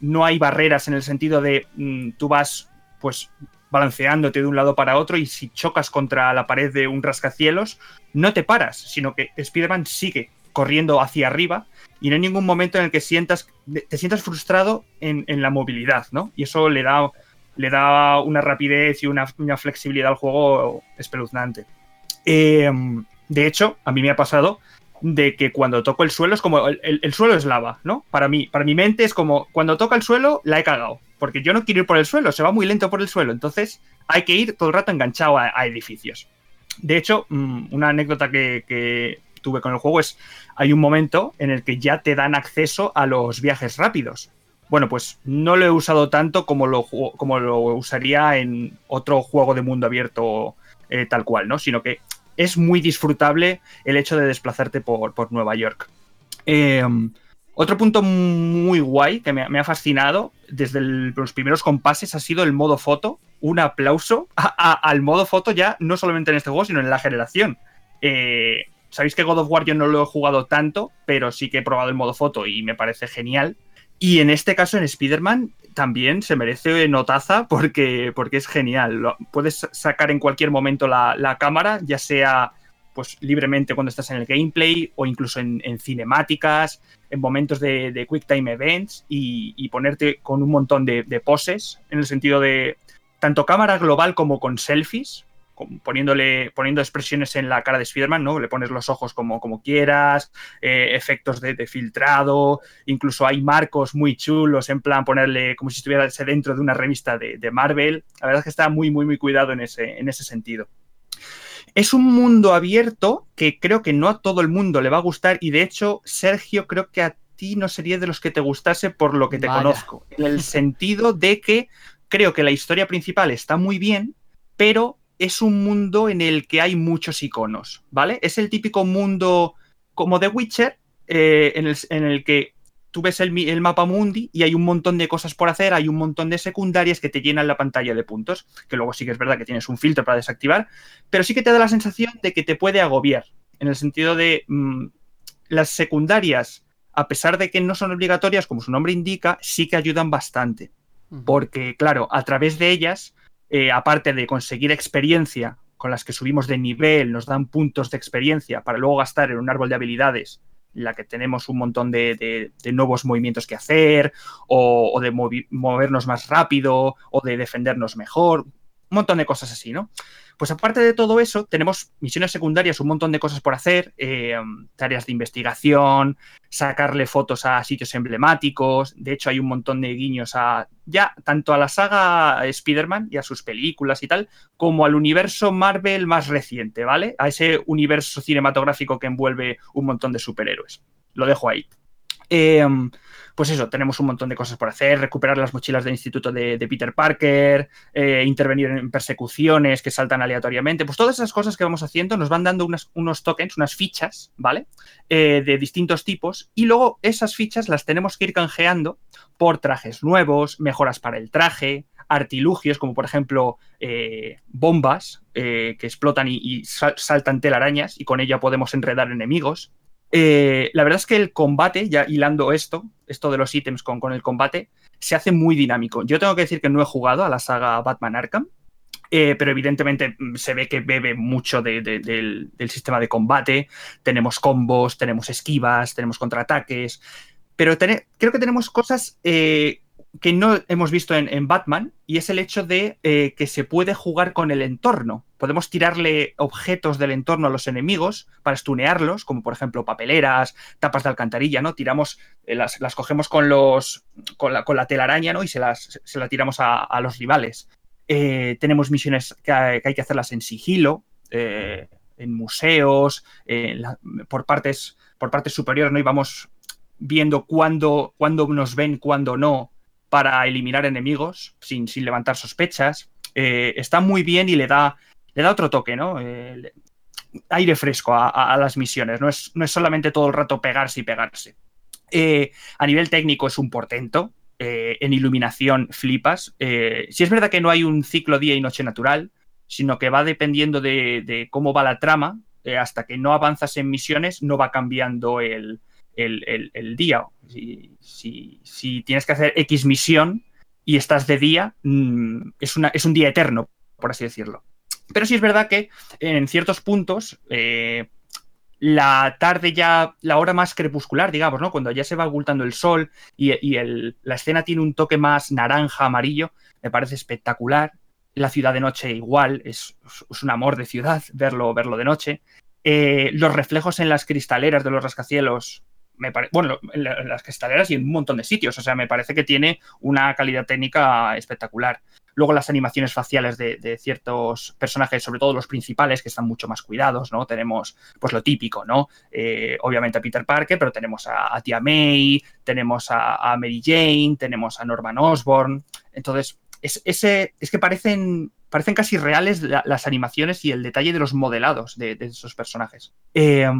no hay barreras en el sentido de mm, tú vas pues balanceándote de un lado para otro y si chocas contra la pared de un rascacielos, no te paras, sino que Spider-Man sigue corriendo hacia arriba y no hay ningún momento en el que sientas, te sientas frustrado en, en la movilidad, ¿no? Y eso le da, le da una rapidez y una, una flexibilidad al juego espeluznante. Eh, de hecho, a mí me ha pasado de que cuando toco el suelo es como el, el- el suelo es lava, ¿no? Para mí, para mi mente es como cuando toca el suelo la he cagado, porque yo no quiero ir por el suelo, se va muy lento por el suelo, entonces hay que ir todo el rato enganchado a, edificios. De hecho, mm, una anécdota que, tuve con el juego es hay un momento en el que ya te dan acceso a los viajes rápidos. Bueno, pues no lo he usado tanto como lo, como lo usaría en otro juego de mundo abierto eh, tal cual, ¿no? Sino que es muy disfrutable el hecho de desplazarte por, por Nueva York. Eh, otro punto muy guay que me, ha- fascinado desde los primeros compases ha sido el modo foto. Un aplauso al modo foto ya, no solamente en este juego, sino en la generación. Eh, Sabéis que God of War yo no lo he jugado tanto, pero sí que he probado el modo foto y me parece genial. Y en este caso, en Spider-Man, también se merece notaza porque, porque es genial. Lo- puedes sacar en cualquier momento la cámara, ya sea pues libremente cuando estás en el gameplay o incluso en, cinemáticas, en momentos de, de quick time events y, ponerte con un montón de, poses en el sentido de tanto cámara global como con selfies. poniéndole, poniendo expresiones en la cara de Spider-Man, ¿no? Le pones los ojos como, como quieras, eh, efectos de, filtrado, incluso hay marcos muy chulos, en plan ponerle como si estuviese dentro de una revista de, de Marvel. La verdad es que está muy, muy, muy cuidado en ese, en ese sentido. Es un mundo abierto que creo que no a todo el mundo le va a gustar y de hecho, Sergio, creo que a ti no sería de los que te gustase por lo que te Vaya. conozco. En el sentido de que creo que la historia principal está muy bien, pero es un mundo en el que hay muchos iconos, ¿vale? Es el típico mundo como de Witcher, eh, en, el, en el que tú ves el, mapa mundi y hay un montón de cosas por hacer, hay un montón de secundarias que te llenan la pantalla de puntos, que luego sí que es verdad que tienes un filtro para desactivar, pero sí que te da la sensación de que te puede agobiar, en el sentido de mm, las secundarias, a pesar de que no son obligatorias, como su nombre indica, sí que ayudan bastante. Porque, claro, a través de ellas, eh, aparte de conseguir experiencia con las que subimos de nivel, nos dan puntos de experiencia para luego gastar en un árbol de habilidades, la que tenemos un montón de, de- nuevos movimientos que hacer, o, o de movernos más rápido, o de defendernos mejor, montón de cosas así, ¿no? Pues aparte de todo eso, tenemos misiones secundarias, un montón de cosas por hacer, eh, tareas de investigación, sacarle fotos a sitios emblemáticos. De hecho, hay un montón de guiños a ya tanto a la saga Spider-Man y a sus películas y tal, como al universo Marvel más reciente, ¿vale? A ese universo cinematográfico que envuelve un montón de superhéroes. Lo dejo ahí. Eh, pues eso, tenemos un montón de cosas por hacer, recuperar las mochilas del instituto de, Peter Parker, eh, intervenir en persecuciones que saltan aleatoriamente, pues todas esas cosas que vamos haciendo nos van dando unos tokens, unas fichas, ¿vale? Eh, de distintos tipos y luego esas fichas las tenemos que ir canjeando por trajes nuevos, mejoras para el traje, artilugios como por ejemplo eh, bombas que explotan y, y sal- saltan telarañas y con ella podemos enredar enemigos. Eh, la verdad es que el combate, ya hilando esto, esto de los ítems con, con el combate, se hace muy dinámico. Yo tengo que decir que no he jugado a la saga Batman Arkham, eh, pero evidentemente mm, se ve que bebe mucho de- de- del, sistema de combate. Tenemos combos, tenemos esquivas, tenemos contraataques, pero creo que tenemos cosas eh, que no hemos visto en, en Batman y es el hecho de eh, que se puede jugar con el entorno. Podemos tirarle objetos del entorno a los enemigos para estunearlos, como por ejemplo papeleras, tapas de alcantarilla, ¿no? Tiramos, eh, las, las cogemos con los con la, con la telaraña, ¿no? Y se las se la tiramos a, a los rivales. Eh, tenemos misiones que, hay- que hay que hacerlas en sigilo, en museos, por partes por partes superiores, ¿no? Y vamos viendo cuándo, cuándo nos ven, cuándo no, para eliminar enemigos sin, sin levantar sospechas. Eh, está muy bien y le da, le da otro toque, ¿no? Eh, aire fresco a, las misiones. No es, no es solamente todo el rato pegarse y pegarse. Eh, a nivel técnico es un portento. en iluminación flipas. Si es verdad que no hay un ciclo día y noche natural, sino que va dependiendo de, cómo va la trama. hasta que no avanzas en misiones, no va cambiando el, el, el- el día. Si, si- si tienes que hacer X misión y estás de día, mm, es, una, es un día eterno, por así decirlo. Pero sí es verdad que en ciertos puntos, eh, la tarde ya, la hora más crepuscular, digamos, ¿no? Cuando ya se va ocultando el sol y, y el- la escena tiene un toque más naranja, amarillo, me parece espectacular. La ciudad de noche igual, es, es un amor de ciudad verlo, verlo de noche. Eh, los reflejos en las cristaleras de los rascacielos, me bueno, en, la- en las cristaleras y en un montón de sitios, o sea, me parece que tiene una calidad técnica espectacular. Luego las animaciones faciales de, ciertos personajes, sobre todo los principales, que están mucho más cuidados, ¿no? Tenemos, pues lo típico, ¿no? Eh, obviamente a Peter Parker, pero tenemos a, Tia May, tenemos a, Mary Jane, tenemos a Norman Osborn. Entonces, es, ese, es que parecen, parecen casi reales la- las animaciones y el detalle de los modelados de, de esos personajes. Eh,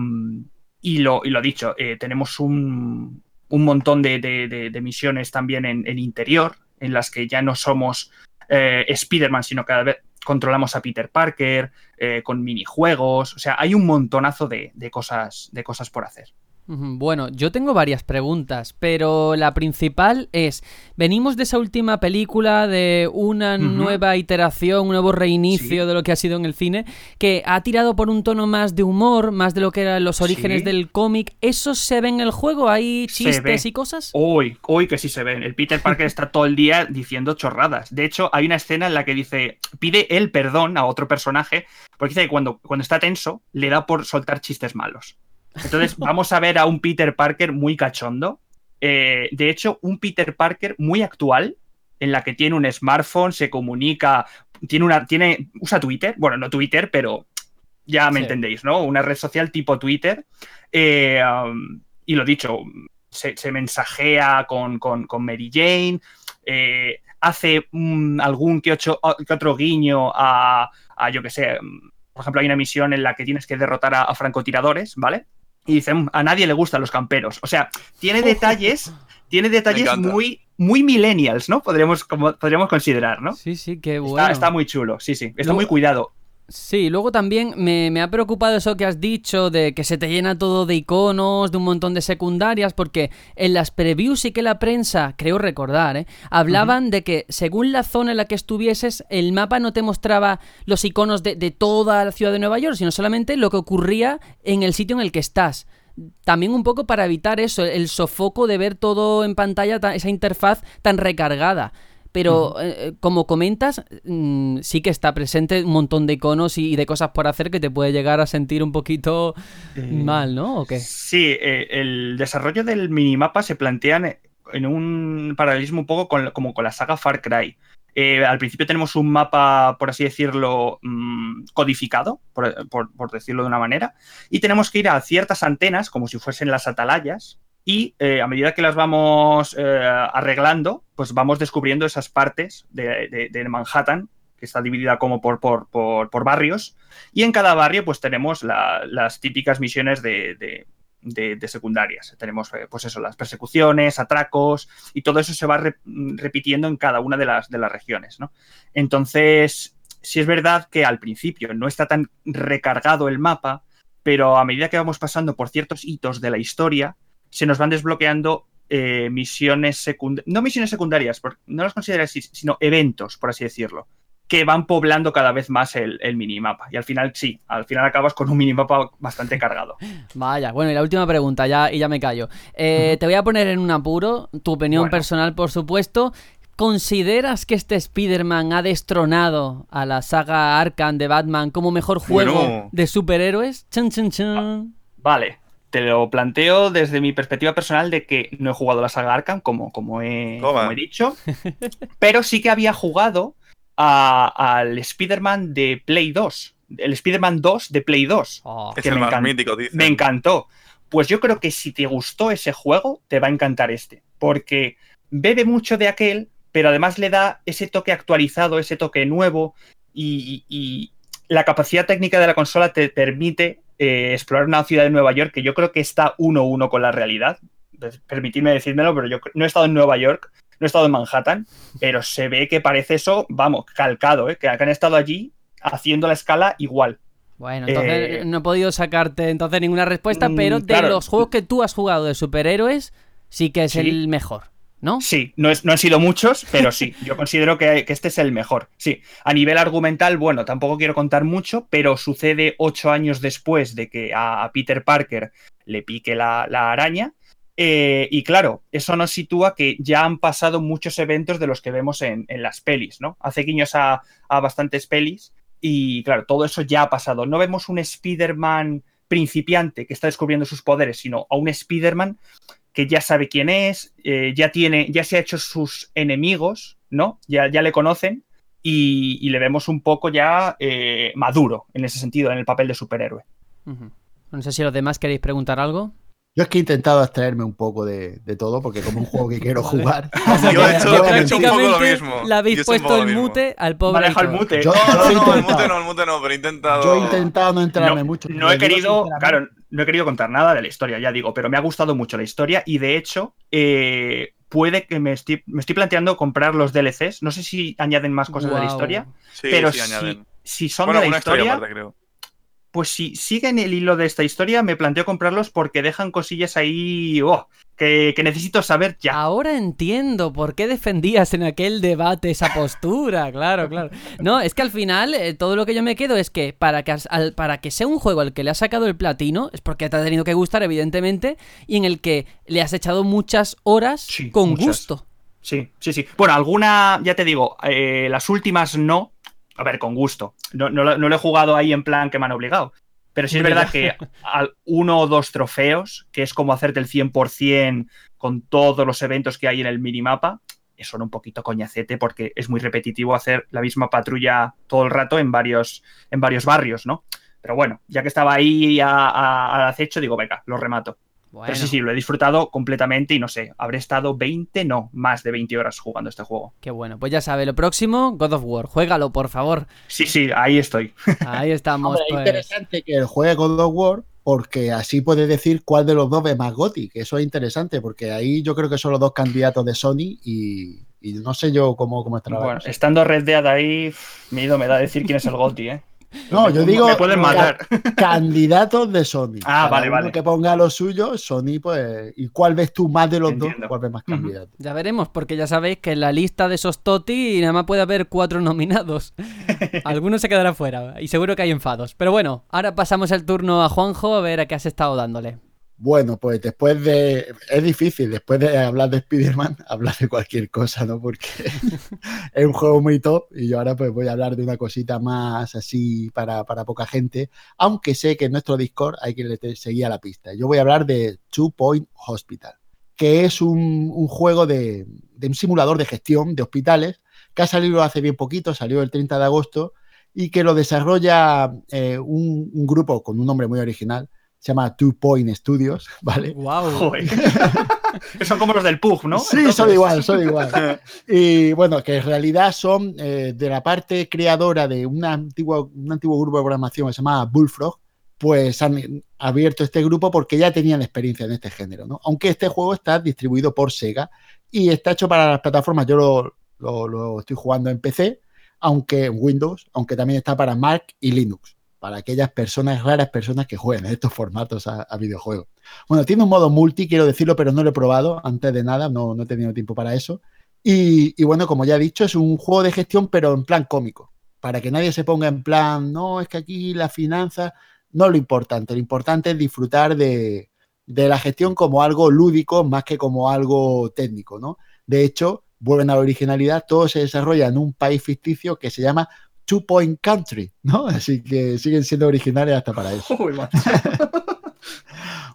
y, lo, dicho, eh, tenemos un, un montón de, misiones también en, interior, en las que ya no somos eh, Spider-Man, sino cada vez controlamos a Peter Parker, eh, con minijuegos. O sea, hay un montonazo de cosas, de cosas por hacer. Bueno, yo tengo varias preguntas, pero la principal es, venimos de esa última película de una nueva iteración, un nuevo reinicio Sí. de lo que ha sido en el cine, que ha tirado por un tono más de humor, más de lo que eran los orígenes Sí. del cómic. ¿Eso se ve en el juego? ¿Hay chistes y cosas? Hoy, hoy que sí se ven. El Peter Parker está todo el día diciendo chorradas. De hecho, hay una escena en la que dice, pide él perdón a otro personaje, porque dice que cuando, cuando está tenso, le da por soltar chistes malos. Entonces, vamos a ver a un Peter Parker muy cachondo. Eh, de hecho, un Peter Parker muy actual, en la que tiene un smartphone, se comunica, tiene una, tiene, usa Twitter, bueno, no Twitter, pero ya me Sí. entendéis, ¿no? Una red social tipo Twitter. Eh, um, y lo dicho, se, se mensajea con, con- con Mary Jane, eh, hace mm, algún que, ocho- que otro guiño a, a, yo que sé, mm, por ejemplo, hay una misión en la que tienes que derrotar a, a francotiradores, ¿vale? Y dicen, a nadie le gustan los camperos. O sea, tiene detalles, tiene detalles muy, muy millennials, ¿no? Podríamos, como, podríamos considerar, ¿no? Sí, sí, qué Está- bueno. Está, muy chulo, sí, sí. Está Luego- muy cuidado. Sí, luego también me, me ha preocupado eso que has dicho de que se te llena todo de iconos, de un montón de secundarias, porque en las previews y que la prensa, creo recordar, ¿eh? hablaban de que según la zona en la que estuvieses, el mapa no te mostraba los iconos de, de toda la ciudad de Nueva York, sino solamente lo que ocurría en el sitio en el que estás. También un poco para evitar eso, el sofoco de ver todo en pantalla, ta- esa interfaz tan recargada. Pero eh, eh, como comentas, mm, sí que está presente un montón de iconos y, y de cosas por hacer que te puede llegar a sentir un poquito mal, ¿no? ¿O qué? Sí, eh, el desarrollo del minimapa se plantea en- un paralelismo un poco con, como con la saga Far Cry. Eh, al principio tenemos un mapa, por así decirlo, mm, codificado, por, por- por decirlo de una manera, y tenemos que ir a ciertas antenas, como si fuesen las atalayas, y eh, a medida que las vamos eh, arreglando, pues vamos descubriendo esas partes de, de- Manhattan, que está dividida como por, por- por- por barrios, y en cada barrio pues tenemos la- las típicas misiones de, de- secundarias. Tenemos eh, pues eso, las persecuciones, atracos, y todo eso se va re- repitiendo en cada una de las, de las regiones. ¿no? Entonces, sí es verdad que al principio no está tan recargado el mapa, pero a medida que vamos pasando por ciertos hitos de la historia, se nos van desbloqueando eh, misiones secundarias, no misiones secundarias, porque no las considero así, sino eventos, por así decirlo, que van poblando cada vez más el, el minimapa. Y al final, sí, al final acabas con un minimapa bastante cargado. Vaya, bueno, y la última pregunta, ya, y ya me callo. Eh, Te voy a poner en un apuro, tu opinión Bueno. personal, por supuesto. ¿Consideras que este Spider-Man ha destronado a la saga Arkham de Batman como mejor juego Bueno. de superhéroes? Chun, chun, chun. Vale, te lo planteo desde mi perspectiva personal de que no he jugado la saga Arkham, como, como, he, Toma. como he dicho, pero sí que había jugado a- al Spider-Man de Play 2, el Spider-Man 2 de Play 2. Oh. Es que el me más encanta. mítico, dice. Me encantó. Pues yo creo que si te gustó ese juego, te va a encantar este, porque bebe mucho de aquel, pero además le da ese toque actualizado, ese toque nuevo, y, y- y la capacidad técnica de la consola te permite eh, explorar una ciudad de Nueva York que yo creo que está uno a uno con la realidad. Permitidme decírmelo, pero yo no he estado en Nueva York, no he estado en Manhattan, pero se ve que parece eso, vamos, calcado, ¿eh? que han estado allí haciendo la escala igual. Bueno, entonces Eh, no he podido sacarte entonces ninguna respuesta, mm, pero de claro. los juegos que tú has jugado de superhéroes, sí que es Sí. el mejor, ¿no? Sí, no, es, no han sido muchos, pero sí, yo considero que, este es el mejor. Sí, a nivel argumental, bueno, tampoco quiero contar mucho, pero sucede ocho años después de que a, Peter Parker le pique la, araña. eh, y claro, eso nos sitúa que ya han pasado muchos eventos de los que vemos en, en las pelis, ¿no? Hace guiños a, a bastantes pelis y claro, todo eso ya ha pasado. No vemos un Spider-Man principiante que está descubriendo sus poderes, sino a un Spider-Man que ya sabe quién es, eh, ya tiene, ya se ha hecho sus enemigos, ¿no? Ya, ya le conocen y, le vemos un poco ya eh, maduro en ese sentido, en el papel de superhéroe. No sé si los demás queréis preguntar algo. Yo es que he intentado abstraerme un poco de, de todo, porque como un juego que quiero jugar. Yo he hecho- he un poco lo mismo. Le habéis puesto el mute al pobre. Me ha dejado el Aitor. mute. Yo- No, no, no, el mute no, el mute no, pero he intentado. Yo he intentado no entrarme No, mucho. no he querido, claro, no he querido contar nada de la historia, ya digo, pero me ha gustado mucho la historia y de hecho eh, puede que me estoy, me estoy planteando comprar los DLCs. No sé si añaden más cosas de la historia, Sí, pero sí, si, añaden. si son Bueno, de la historia historia, aparte, creo. Pues si siguen el hilo de esta historia, me planteo comprarlos porque dejan cosillas ahí oh, que, que necesito saber ya. Ahora entiendo por qué defendías en aquel debate esa postura, claro, claro. No, es que al final eh, todo lo que yo me quedo es que para que, as- al- para que sea un juego al que le has sacado el platino, es porque te ha tenido que gustar, evidentemente, y en el que le has echado muchas horas Sí, con muchas. gusto. Sí, sí, sí. Bueno, alguna, ya te digo, eh, las últimas no. A ver, con gusto. No, no, lo- no lo he jugado ahí en plan que me han obligado. Pero sí es verdad que al uno o dos trofeos, que es como hacerte el 100% con todos los eventos que hay en el minimapa, son un poquito coñacete porque es muy repetitivo hacer la misma patrulla todo el rato en varios, en varios barrios, ¿no? Pero bueno, ya que estaba ahí al acecho, digo, venga, lo remato. Bueno, Pero sí, sí, lo he disfrutado completamente y no sé, habré estado 20, no, más de 20 horas jugando este juego. qué bueno. Pues ya sabe, lo próximo, God of War. Juégalo, por favor. Sí, sí, ahí estoy. Ahí estamos, Hombre, es pues. interesante que el juegue God of War porque así puedes decir cuál de los dos es más goti, que eso es interesante, porque ahí yo creo que son los dos candidatos de Sony y, y no sé yo cómo, cómo estará la Bueno, estando Red Dead ahí, miedo me da decir quién es el GOTI, ¿eh? No, yo digo Me pueden ca- matar. candidatos de Sony. Ah, Cada vale, uno vale. que ponga lo suyo, Sony, pues. ¿Y cuál ves tú más de los Entiendo. dos? ¿Cuál ves más candidato? Ya veremos, porque ya sabéis que en la lista de esos Toti nada más puede haber cuatro nominados. Algunos se quedará fuera y seguro que hay enfados. Pero bueno, ahora pasamos el turno a Juanjo a ver a qué has estado dándole. Bueno, pues después de. Es difícil, después de hablar de Spider-Man, hablar de cualquier cosa, ¿no? Porque es un juego muy top y yo ahora pues voy a hablar de una cosita más así para, para poca gente, aunque sé que en nuestro Discord hay que le te- seguir a la pista. Yo voy a hablar de Two Point Hospital, que es un, juego de, de un simulador de gestión de hospitales que ha salido hace bien poquito, salió el 30 de agosto y que lo desarrolla eh, un grupo con un nombre muy original se llama Two Point Studios, ¿vale? ¡Wow! Son como los del PUG, ¿no? Sí, Entonces- son igual, son igual. Y bueno, que en realidad son eh, de la parte creadora de una antigua, un antiguo grupo de programación que se llama Bullfrog, pues han abierto este grupo porque ya tenían experiencia en este género, ¿no? Aunque este juego está distribuido por Sega y está hecho para las plataformas, yo lo, lo- lo estoy jugando en PC, aunque en Windows, aunque también está para Mac y Linux, para aquellas personas, raras personas que jueguen en estos formatos a, a videojuegos. Bueno, tiene un modo multi, quiero decirlo, pero no lo he probado antes de nada, no, no he tenido tiempo para eso. Y, y bueno, como ya he dicho, es un juego de gestión, pero en plan cómico, para que nadie se ponga en plan, no, es que aquí la finanza, no lo importante, lo importante es disfrutar de, de la gestión como algo lúdico más que como algo técnico, ¿no? De hecho, vuelven a la originalidad, todo se desarrolla en un país ficticio que se llama Two Point Country, ¿no? Así que siguen siendo originales hasta para eso. Uy.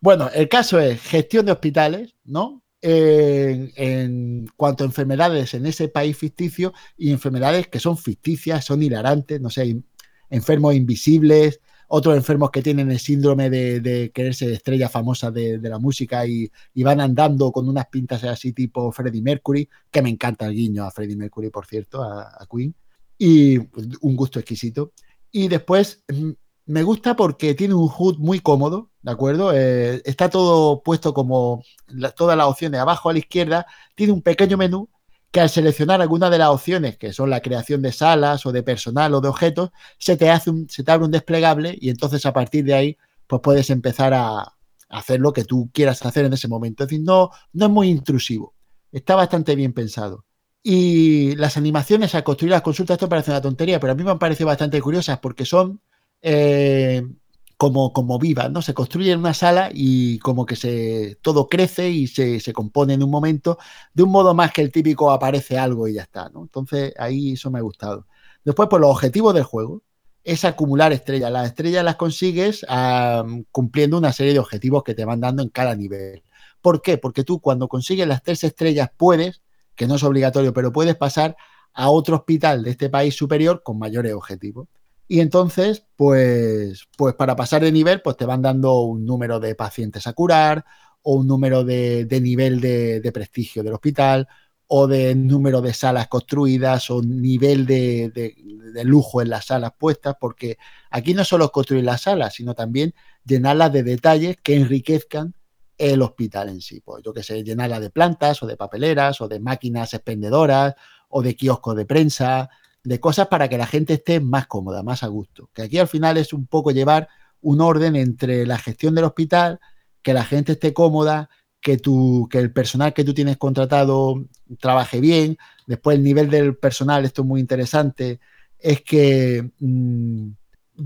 Bueno, el caso es gestión de hospitales, ¿no? En, en cuanto a enfermedades en ese país ficticio y enfermedades que son ficticias, son hilarantes, no sé, enfermos invisibles, otros enfermos que tienen el síndrome de, de quererse estrellas famosas de, de la música y, y van andando con unas pintas así tipo Freddie Mercury, que me encanta el guiño a Freddie Mercury, por cierto, a, a Queen, y un gusto exquisito. Y después mm, me gusta porque tiene un HUD muy cómodo, ¿de acuerdo? Eh, está todo puesto como todas las opciones abajo a la izquierda, tiene un pequeño menú que al seleccionar alguna de las opciones, que son la creación de salas o de personal o de objetos, se te, hace un, se te abre un desplegable y entonces a partir de ahí pues puedes empezar a, a hacer lo que tú quieras hacer en ese momento. Es decir, no, no es muy intrusivo, está bastante bien pensado. Y las animaciones al construir las consultas, esto parece una tontería, pero a mí me han parecido bastante curiosas porque son eh, como, como vivas, ¿no? Se construye en una sala y como que se todo crece y se, se compone en un momento de un modo más que el típico aparece algo y ya está, ¿no? Entonces ahí eso me ha gustado. Después, pues los objetivos del juego es acumular estrellas. Las estrellas las consigues cumpliendo una serie de objetivos que te van dando en cada nivel. ¿Por qué? Porque tú cuando consigues las tres estrellas puedes, que no es obligatorio, pero puedes pasar a otro hospital de este país superior con mayores objetivos. Y entonces, pues, pues para pasar de nivel, pues te van dando un número de pacientes a curar o un número de, de nivel de, prestigio del hospital o de número de salas construidas o nivel de, de- de lujo en las salas puestas, porque aquí no solo es construir las salas, sino también llenarlas de detalles que enriquezcan el hospital en sí. Pues yo que sé, llenarla de plantas o de papeleras o de máquinas expendedoras o de kioscos de prensa, de cosas para que la gente esté más cómoda, más a gusto. Que aquí al final es un poco llevar un orden entre la gestión del hospital, que la gente esté cómoda, que, tu, que el personal que tú tienes contratado trabaje bien. Después el nivel del personal, esto es muy interesante, es que mm,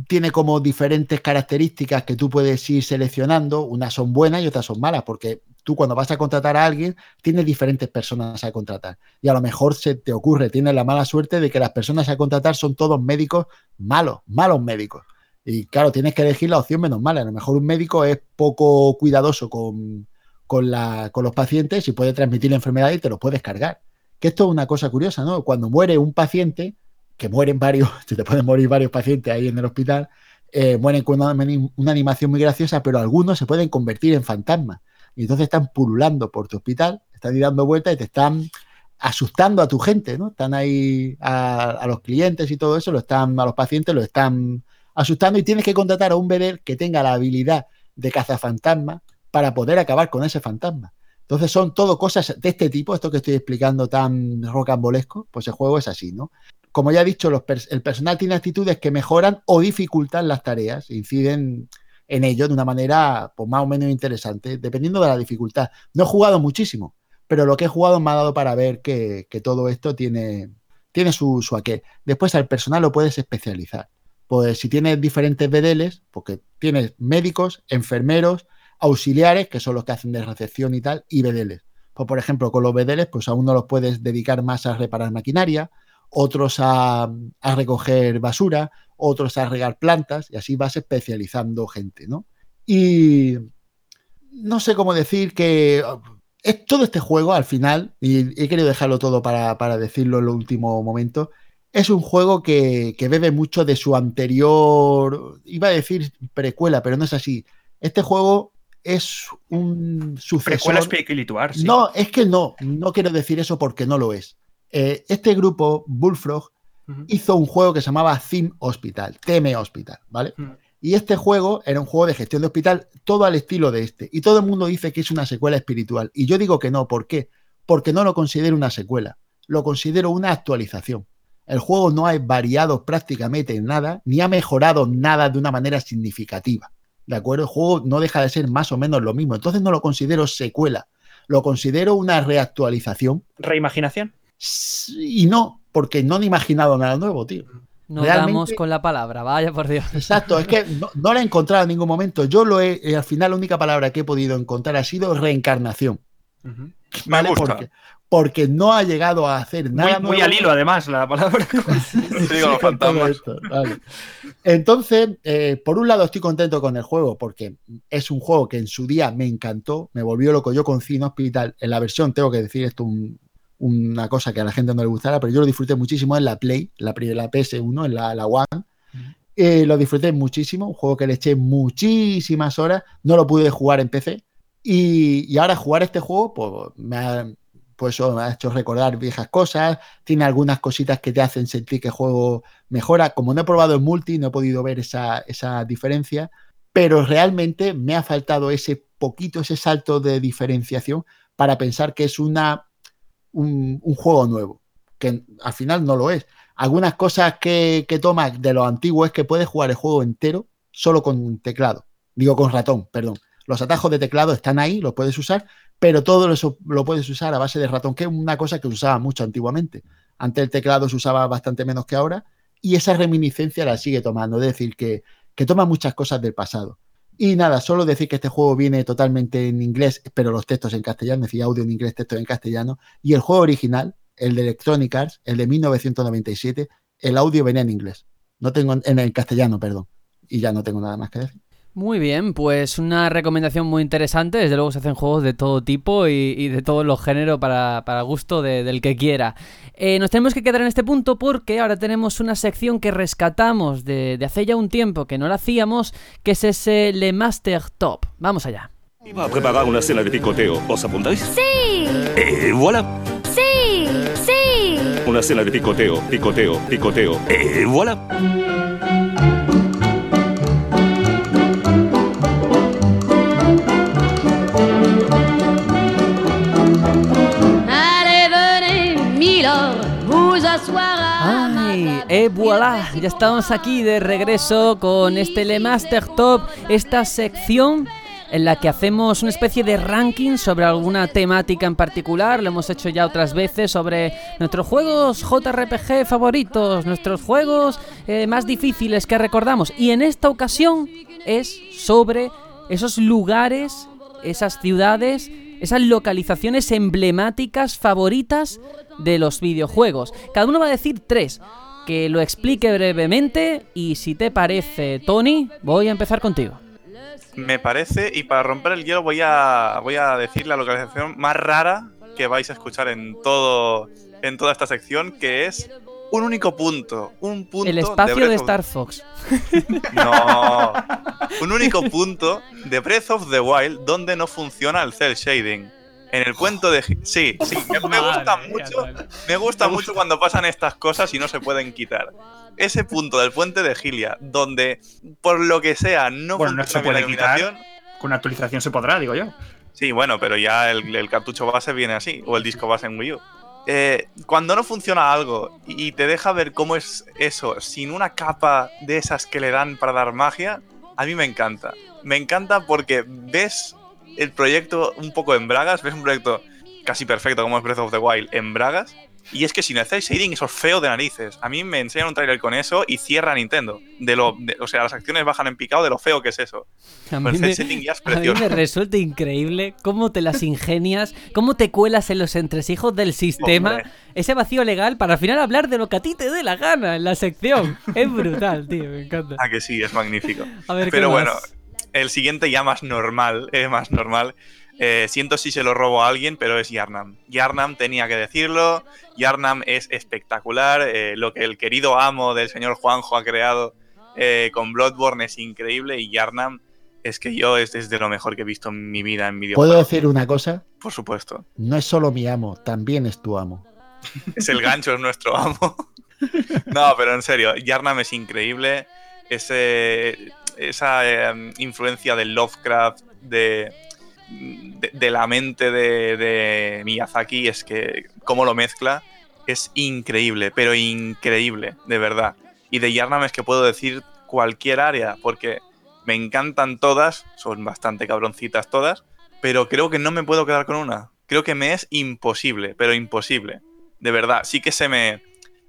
tiene como diferentes características que tú puedes ir seleccionando. Unas son buenas y otras son malas, porque tú cuando vas a contratar a alguien tienes diferentes personas a contratar. Y a lo mejor se te ocurre, tienes la mala suerte de que las personas a contratar son todos médicos malos, malos médicos. Y claro, tienes que elegir la opción menos mala. A lo mejor un médico es poco cuidadoso con, con, la, con los pacientes y puede transmitir la enfermedad y te lo puedes cargar. Que esto es una cosa curiosa, ¿no? Cuando muere un paciente, que mueren varios, se te pueden morir varios pacientes ahí en el hospital, eh, mueren con una, animación muy graciosa, pero algunos se pueden convertir en fantasmas. Y entonces están pululando por tu hospital, están dando vueltas y te están asustando a tu gente, ¿no? Están ahí a, los clientes y todo eso, lo están, a los pacientes lo están asustando y tienes que contratar a un bebé que tenga la habilidad de cazafantasma para poder acabar con ese fantasma. Entonces son todo cosas de este tipo, esto que estoy explicando tan rocambolesco, pues el juego es así, ¿no? Como ya he dicho, el personal tiene actitudes que mejoran o dificultan las tareas, inciden en ello de una manera pues, más o menos interesante, dependiendo de la dificultad. No he jugado muchísimo, pero lo que he jugado me ha dado para ver que, todo esto tiene, tiene su, aquel. Después al personal lo puedes especializar. Pues si tienes diferentes bedeles, porque tienes médicos, enfermeros, auxiliares, que son los que hacen de recepción y tal, y bedeles. Pues, por ejemplo, con los bedeles, pues a uno los puedes dedicar más a reparar maquinaria, otros a, a, recoger basura, otros a regar plantas, y así vas especializando gente, ¿no? Y no sé cómo decir que es todo este juego al final, y he querido dejarlo todo para, para decirlo en el último momento, es un juego que, que, bebe mucho de su anterior, iba a decir precuela, pero no es así. Este juego es un sucesor. espiritual, sí. No, es que no, no quiero decir eso porque no lo es. Eh, este grupo, Bullfrog, uh -huh. hizo un juego que se llamaba Theme Hospital, TM Hospital, ¿vale? Uh -huh. Y este juego era un juego de gestión de hospital, todo al estilo de este. Y todo el mundo dice que es una secuela espiritual. Y yo digo que no, ¿por qué? Porque no lo considero una secuela, lo considero una actualización. El juego no ha variado prácticamente en nada, ni ha mejorado nada de una manera significativa. ¿De acuerdo? El juego no deja de ser más o menos lo mismo. Entonces no lo considero secuela. Lo considero una reactualización. ¿Reimaginación? Y no, porque no han imaginado nada nuevo, tío. No damos con la palabra, vaya por Dios. Exacto, es que no, no la he encontrado en ningún momento. Yo lo he, eh, al final la única palabra que he podido encontrar ha sido reencarnación. Uh -huh. ¿Vale? Me gusta. Porque, porque no ha llegado a hacer nada. Muy, muy al hilo, además, la palabra. sí, los fantasmas. Vale. Entonces, eh, por un lado estoy contento con el juego porque es un juego que en su día me encantó, me volvió loco. Yo con Cine Hospital, en la versión, tengo que decir esto, un, una cosa que a la gente no le gustara, pero yo lo disfruté muchísimo en la Play, la, la PS1, en la, la One. Eh, lo disfruté muchísimo, un juego que le eché muchísimas horas, no lo pude jugar en PC. Y, y ahora jugar este juego, pues me ha, pues eso me ha hecho recordar viejas cosas, tiene algunas cositas que te hacen sentir que el juego mejora. Como no he probado el multi, no he podido ver esa, esa diferencia, pero realmente me ha faltado ese poquito, ese salto de diferenciación para pensar que es una, un, juego nuevo, que al final no lo es. Algunas cosas que, que toma de lo antiguo es que puedes jugar el juego entero solo con teclado, digo con ratón, perdón. Los atajos de teclado están ahí, los puedes usar, pero todo eso lo puedes usar a base de ratón, que es una cosa que usaba mucho antiguamente. Antes el teclado se usaba bastante menos que ahora y esa reminiscencia la sigue tomando, es decir, que, que toma muchas cosas del pasado. Y nada, solo decir que este juego viene totalmente en inglés, pero los textos en castellano, es audio en inglés, textos en castellano, y el juego original, el de Electronic Arts, el de 1997, el audio venía en inglés. No tengo en, en castellano, perdón. Y ya no tengo nada más que decir. Muy bien, pues una recomendación muy interesante. Desde luego se hacen juegos de todo tipo y, y de todos los géneros para, para gusto de, del que quiera. Eh, nos tenemos que quedar en este punto porque ahora tenemos una sección que rescatamos de, de hace ya un tiempo que no la hacíamos, que es ese Le Master Top. Vamos allá. Iba a preparar una cena de picoteo. ¿Os apuntáis? Sí. Eh, voilà. Sí, sí. Una cena de picoteo, picoteo, picoteo. Eh, voilà. Ay, et voilà, ya estamos aquí de regreso con este Le Master Top, esta sección en la que hacemos una especie de ranking sobre alguna temática en particular. Lo hemos hecho ya otras veces sobre nuestros juegos JRPG favoritos, nuestros juegos eh, más difíciles que recordamos. Y en esta ocasión es sobre esos lugares, esas ciudades, esas localizaciones emblemáticas favoritas de los videojuegos. Cada uno va a decir tres. Que lo explique brevemente y si te parece, Tony, voy a empezar contigo. Me parece, y para romper el hielo voy a, voy a decir la localización más rara que vais a escuchar en todo en toda esta sección, que es un único punto. Un punto El espacio Breath de of- Star Fox. No. Un único punto de Breath of the Wild donde no funciona el cel shading. En el puente de... Sí, sí, me, me gusta mucho. Me gusta mucho cuando pasan estas cosas y no se pueden quitar. Ese punto del puente de Gilia, donde por lo que sea no Bueno, no funciona se puede quitar. Con una actualización se podrá, digo yo. Sí, bueno, pero ya el, el cartucho base viene así, o el disco base en Wii U. Eh, cuando no funciona algo y te deja ver cómo es eso sin una capa de esas que le dan para dar magia, a mí me encanta. Me encanta porque ves el proyecto un poco en bragas, ves un proyecto casi perfecto como es Breath of the Wild en bragas, y es que sin el cel shading eso es feo de narices. A mí me enseñan un trailer con eso y cierra Nintendo. De lo, de- o sea, las acciones bajan en picado de lo feo que es eso. A mí, me, ya es a mí me resulta increíble cómo te las ingenias, cómo te cuelas en los entresijos del sistema, Hombre. ese vacío legal para al final hablar de lo que a ti te dé la gana en la sección. Es brutal, tío, me encanta. Ah, que sí, es magnífico. A ver, ¿qué Pero bueno, el siguiente ya más normal, es más normal. Eh, siento si se lo robo a alguien, pero es Yarnam. Yarnam tenía que decirlo. Yarnam es espectacular. eh, lo que el querido amo del señor Juanjo ha creado eh, con Bloodborne es increíble. Y Yarnam es que yo es, es de lo mejor que he visto en mi vida en ¿Puedo videojuegos. decir una cosa? Por supuesto. No es solo mi amo, también es tu amo. Es el gancho, es nuestro amo. No, pero en serio, Yarnam es increíble. Ese, esa eh, influencia del Lovecraft, de, de, la mente de, Miyazaki, es que cómo lo mezcla es increíble, pero increíble, de verdad. Y de Yarnam es que puedo decir cualquier área, porque me encantan todas, son bastante cabroncitas todas, pero creo que no me puedo quedar con una. Creo que me es imposible, pero imposible. De verdad, sí que se me...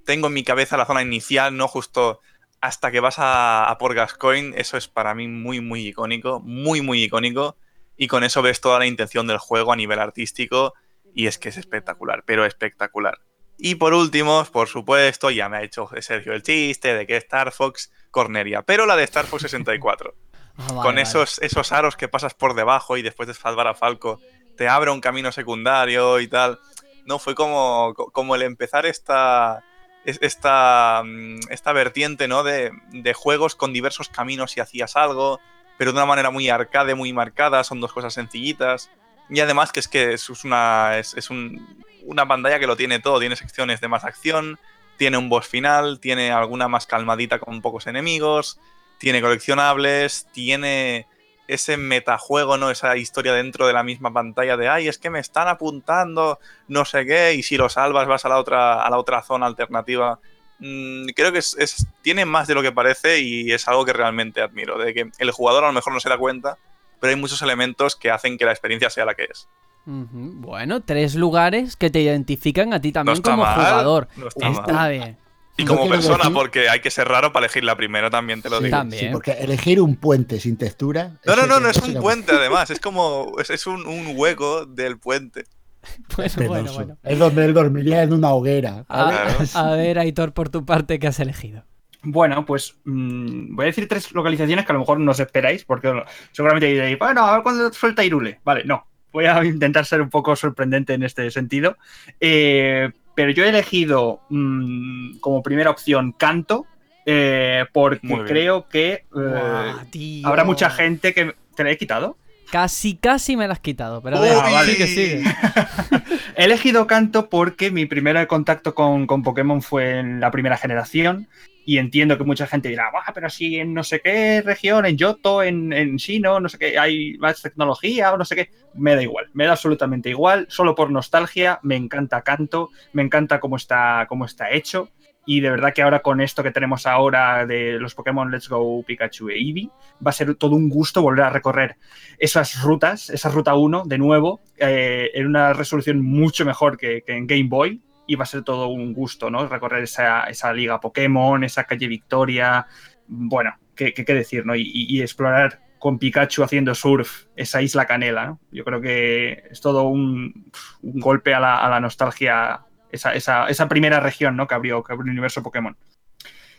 Tengo en mi cabeza la zona inicial, no justo hasta que vas a, a por Gascoigne. Eso es para mí muy, muy icónico, muy, muy icónico. Y con eso ves toda la intención del juego a nivel artístico. Y es que es espectacular, pero espectacular. Y por último, por supuesto, ya me ha hecho Sergio el chiste de que Star Fox Corneria, pero la de Star Fox 64 Ah, vale, con vale. esos, esos aros que pasas por debajo y después de salvar a Falco te abre un camino secundario y tal. No, fue como, co- como el empezar esta, es- esta, mm, esta vertiente ¿no? de, de juegos con diversos caminos y hacías algo, pero de una manera muy arcade, muy marcada, son dos cosas sencillitas. Y además que es que es una, es un- una pantalla que lo tiene todo, tiene secciones de más acción, tiene un boss final, tiene alguna más calmadita con pocos enemigos, tiene coleccionables, tiene ese metajuego, ¿no? Esa historia dentro de la misma pantalla de, ay, es que me están apuntando, no sé qué, y si lo salvas vas a la otra, a la otra zona alternativa. Mm, creo que es, es- tiene más de lo que parece y es algo que realmente admiro, de que el jugador a lo mejor no se da cuenta, pero hay muchos elementos que hacen que la experiencia sea la que es. Bueno, tres lugares que te identifican a ti también está como mal, jugador. no está Está bien. Y como persona, decir- porque hay que ser raro para elegir la primera, también te lo Sí, digo. También. sí, porque elegir un puente sin textura. No, no, no, no es un puente además, es como, es, es un, un hueco del puente. Bueno, bueno, bueno. Es donde él dormiría en una hoguera. A, ver, Aitor, por tu parte, ¿qué has elegido? Bueno, pues mm, voy a decir tres localizaciones que a lo mejor no os esperáis, porque seguramente diréis, bueno, a ver cuándo suelta Irule. Vale, no. Voy a intentar ser un poco sorprendente en este sentido. Eh, pero yo he elegido mm, como primera opción Canto, eh, porque creo que eh, habrá mucha gente que. ¿Te la he quitado? Casi, casi me la has quitado, pero vale, sigue. He elegido Canto porque mi primer contacto con, con Pokémon fue en la primera generación. Y entiendo que mucha gente dirá, "Buah, pero si en no sé qué región, en Yoto, en, en Shino, no sé qué, hay más tecnología o no sé qué. Me da igual, me da absolutamente igual. Solo por nostalgia, me encanta Canto, me encanta cómo está, cómo está hecho. Y de verdad que ahora con esto que tenemos ahora de los Pokémon Let's Go Pikachu e Eevee, va a ser todo un gusto volver a recorrer esas rutas, esa ruta 1 de nuevo, eh, en una resolución mucho mejor que, que en Game Boy. Y va a ser todo un gusto, ¿no? Recorrer esa, esa liga Pokémon, esa calle Victoria. Bueno, qué, qué- decir, ¿no? Y, explorar con Pikachu haciendo surf esa isla Canela, ¿no? Yo creo que es todo un, un golpe a la nostalgia esa, esa- esa primera región ¿no? que, abrió, que abrió el universo Pokémon.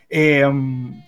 Eh,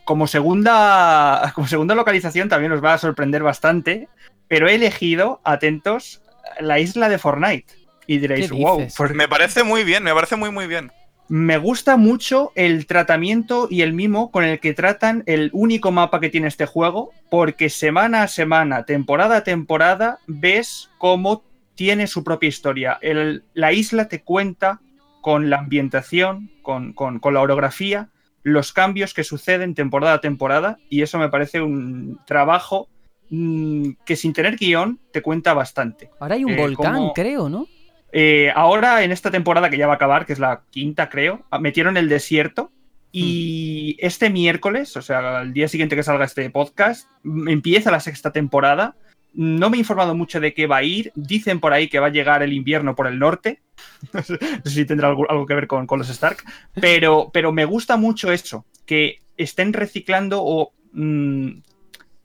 como, segunda, como segunda localización también os va a sorprender bastante, pero he elegido, atentos, la isla de Fortnite. Y diréis, ¿Qué wow, Me parece muy bien, me parece muy, muy bien. me gusta mucho el tratamiento y el mimo con el que tratan el único mapa que tiene este juego, porque semana a semana, temporada a temporada, ves cómo tiene su propia historia. El- la isla te cuenta con la ambientación, con, con- con la orografía, los cambios que suceden temporada a temporada, y eso me parece un trabajo mm, que sin tener guion te cuenta bastante. Ahora hay un Eh, volcán, ¿cómo- creo, ¿no? Eh, ahora, en esta temporada que ya va a acabar, que es la quinta, creo, metieron el desierto. Y este miércoles, o sea, el día siguiente que salga este podcast, m- empieza la sexta temporada. No me he informado mucho de qué va a ir. Dicen por ahí que va a llegar el invierno por el norte. No sé si tendrá algo, que ver con, los Stark. Pero, pero me gusta mucho eso, que estén reciclando o mm,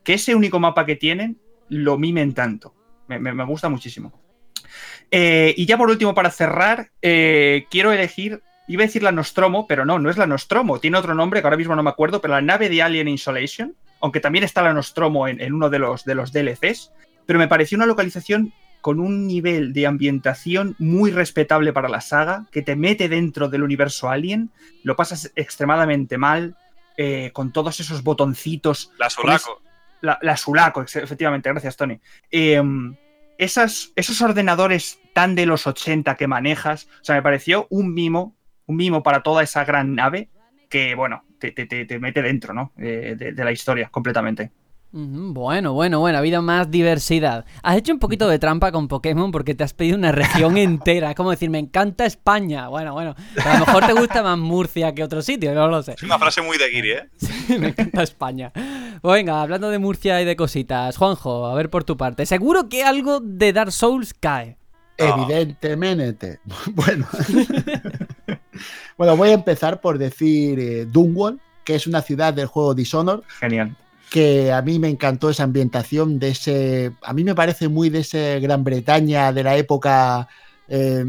que ese único mapa que tienen lo mimen tanto. Me, me- me gusta muchísimo. Eh, y ya por último, para cerrar, eh, quiero elegir, iba a decir la Nostromo, pero no, no es la Nostromo, tiene otro nombre que ahora mismo no me acuerdo, pero la nave de Alien Insolation, aunque también está la Nostromo en, en uno de los, de los DLCs, pero me pareció una localización con un nivel de ambientación muy respetable para la saga, que te mete dentro del universo Alien, lo pasas extremadamente mal, eh, con todos esos botoncitos La Sulaco. la, la Sulaco, efectivamente, gracias, Tony. Eh, esas, esos ordenadores tan de los 80 que manejas, o sea, me pareció un mimo, un mimo para toda esa gran nave que, bueno, te, te- te- te mete dentro, ¿no? Eh, de, de la historia completamente. Bueno, bueno, bueno, ha habido más diversidad. Has hecho un poquito de trampa con Pokémon porque te has pedido una región entera. Es como decir, me encanta España. Bueno, bueno, a lo mejor te gusta más Murcia que otro sitio, no lo sé. Es una frase muy de Giri, ¿eh? me encanta España. Pues venga, hablando de Murcia y de cositas, Juanjo, a ver por tu parte. Seguro que algo de Dark Souls cae. Evidentemente. Bueno. bueno, voy a empezar por decir eh, Dunwall, que es una ciudad del juego Dishonored, Genial. que a mí me encantó esa ambientación de ese. A mí me parece muy de ese Gran Bretaña de la época. eh,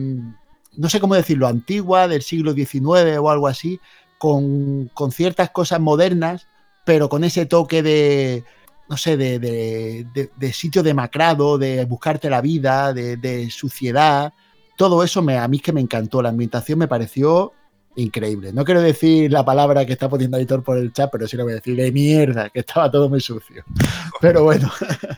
no sé cómo decirlo, antigua, del siglo XIX o algo así, con, con ciertas cosas modernas, pero con ese toque de. No sé, de, de, de- de sitio demacrado, de buscarte la vida, de, de suciedad. Todo eso me, a mí es que me encantó. La ambientación me pareció increíble. No quiero decir la palabra que está poniendo Editor por el chat, pero sí lo voy a decir de mierda, que estaba todo muy sucio. Pero bueno,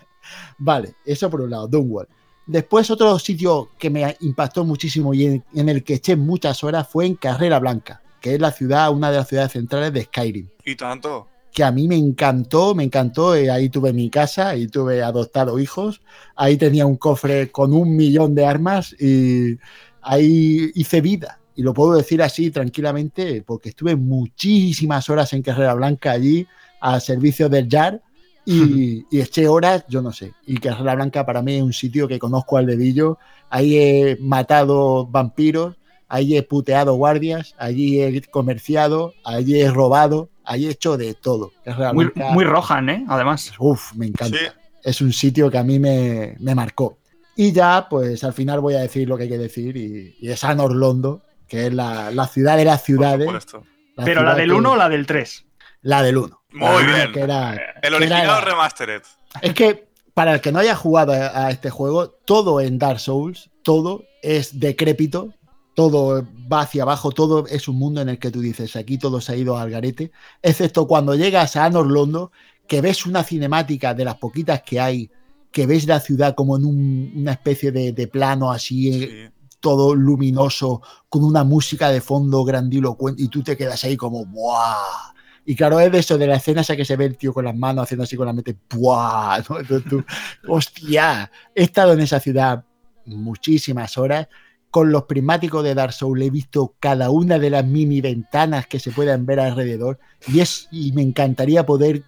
vale, eso por un lado, Dunwall. Después otro sitio que me impactó muchísimo y en, en el que eché muchas horas fue en Carrera Blanca, que es la ciudad, una de las ciudades centrales de Skyrim Y tanto. Que a mí me encantó, me encantó. eh, ahí tuve mi casa, ahí tuve adoptado hijos, ahí tenía un cofre con un millón de armas y ahí hice vida. Y lo puedo decir así tranquilamente porque estuve muchísimas horas en Carrera Blanca allí al servicio del JAR y, y eché horas, yo no sé. Y Carrera Blanca para mí es un sitio que conozco al dedillo. Ahí he matado vampiros, ahí he puteado guardias, allí he comerciado, allí he robado, allí he hecho de todo. Carrera Muy, muy Rohan, ¿eh? Además. Uf, me encanta. Sí. Es un sitio que a mí me, me marcó. Y ya, pues al final voy a decir lo que hay que decir y, y es Anor Londo, que es la, la ciudad de las Por ciudades. Pero la del que- 1 o la del 3. La del 1. Muy bien. Que era, El que era original remastered. es que para el que no haya jugado a, a este juego, todo en Dark Souls, todo es decrépito, todo va hacia abajo, todo es un mundo en el que tú dices, aquí todo se ha ido al garete, excepto cuando llegas a Anor Londo, que ves una cinemática de las poquitas que hay, que ves la ciudad como en un- una especie de, de plano así, eh, Sí. todo luminoso, con una música de fondo grandilocuente, y tú te quedas ahí como, ¡buah! Y claro, es de eso, de la escena esa que se ve el tío con las manos haciendo así con la mente, ¡buah! ¿no? Entonces tú, hostia, he estado en esa ciudad muchísimas horas. Con los prismáticos de Dark Souls he visto cada una de las mini ventanas que se puedan ver alrededor y, es, y me encantaría poder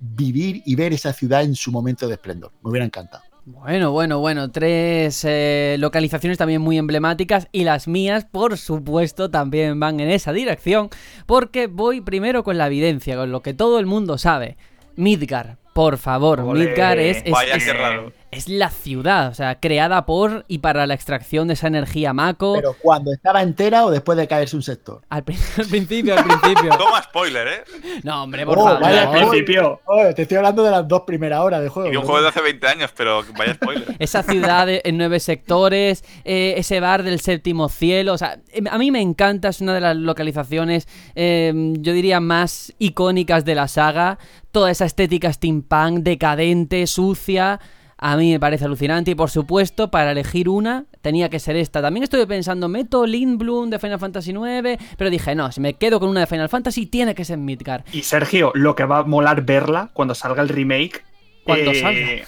vivir y ver esa ciudad en su momento de esplendor. Me hubiera encantado. Bueno, bueno, bueno, tres eh, localizaciones también muy emblemáticas y las mías, por supuesto, también van en esa dirección, porque voy primero con la evidencia, con lo que todo el mundo sabe. Midgar, por favor, Midgar es, es- Vaya es- que raro. Es la ciudad, o sea, creada por y para la extracción de esa energía Mako. Pero cuando estaba entera o después de caerse un sector. Al, pri- al principio, al principio. Toma spoiler, ¿eh? No, hombre, por Oh, favor. vaya Al principio. Oye, te estoy hablando de las dos primeras horas de juego. Y un ¿no? juego de hace 20 años, pero vaya spoiler. Esa ciudad en nueve sectores, eh, ese bar del séptimo cielo, o sea, em, a mí me encanta, es una de las localizaciones, eh, yo diría, más icónicas de la saga. Toda esa estética steampunk, decadente, sucia, a mí me parece alucinante y por supuesto, para elegir una, tenía que ser esta. También estuve pensando, meto Lindblum de Final Fantasy IX, pero dije, no, si me quedo con una de Final Fantasy, tiene que ser Midgar. Y Sergio, lo que va a molar verla cuando salga el remake. Cuando eh,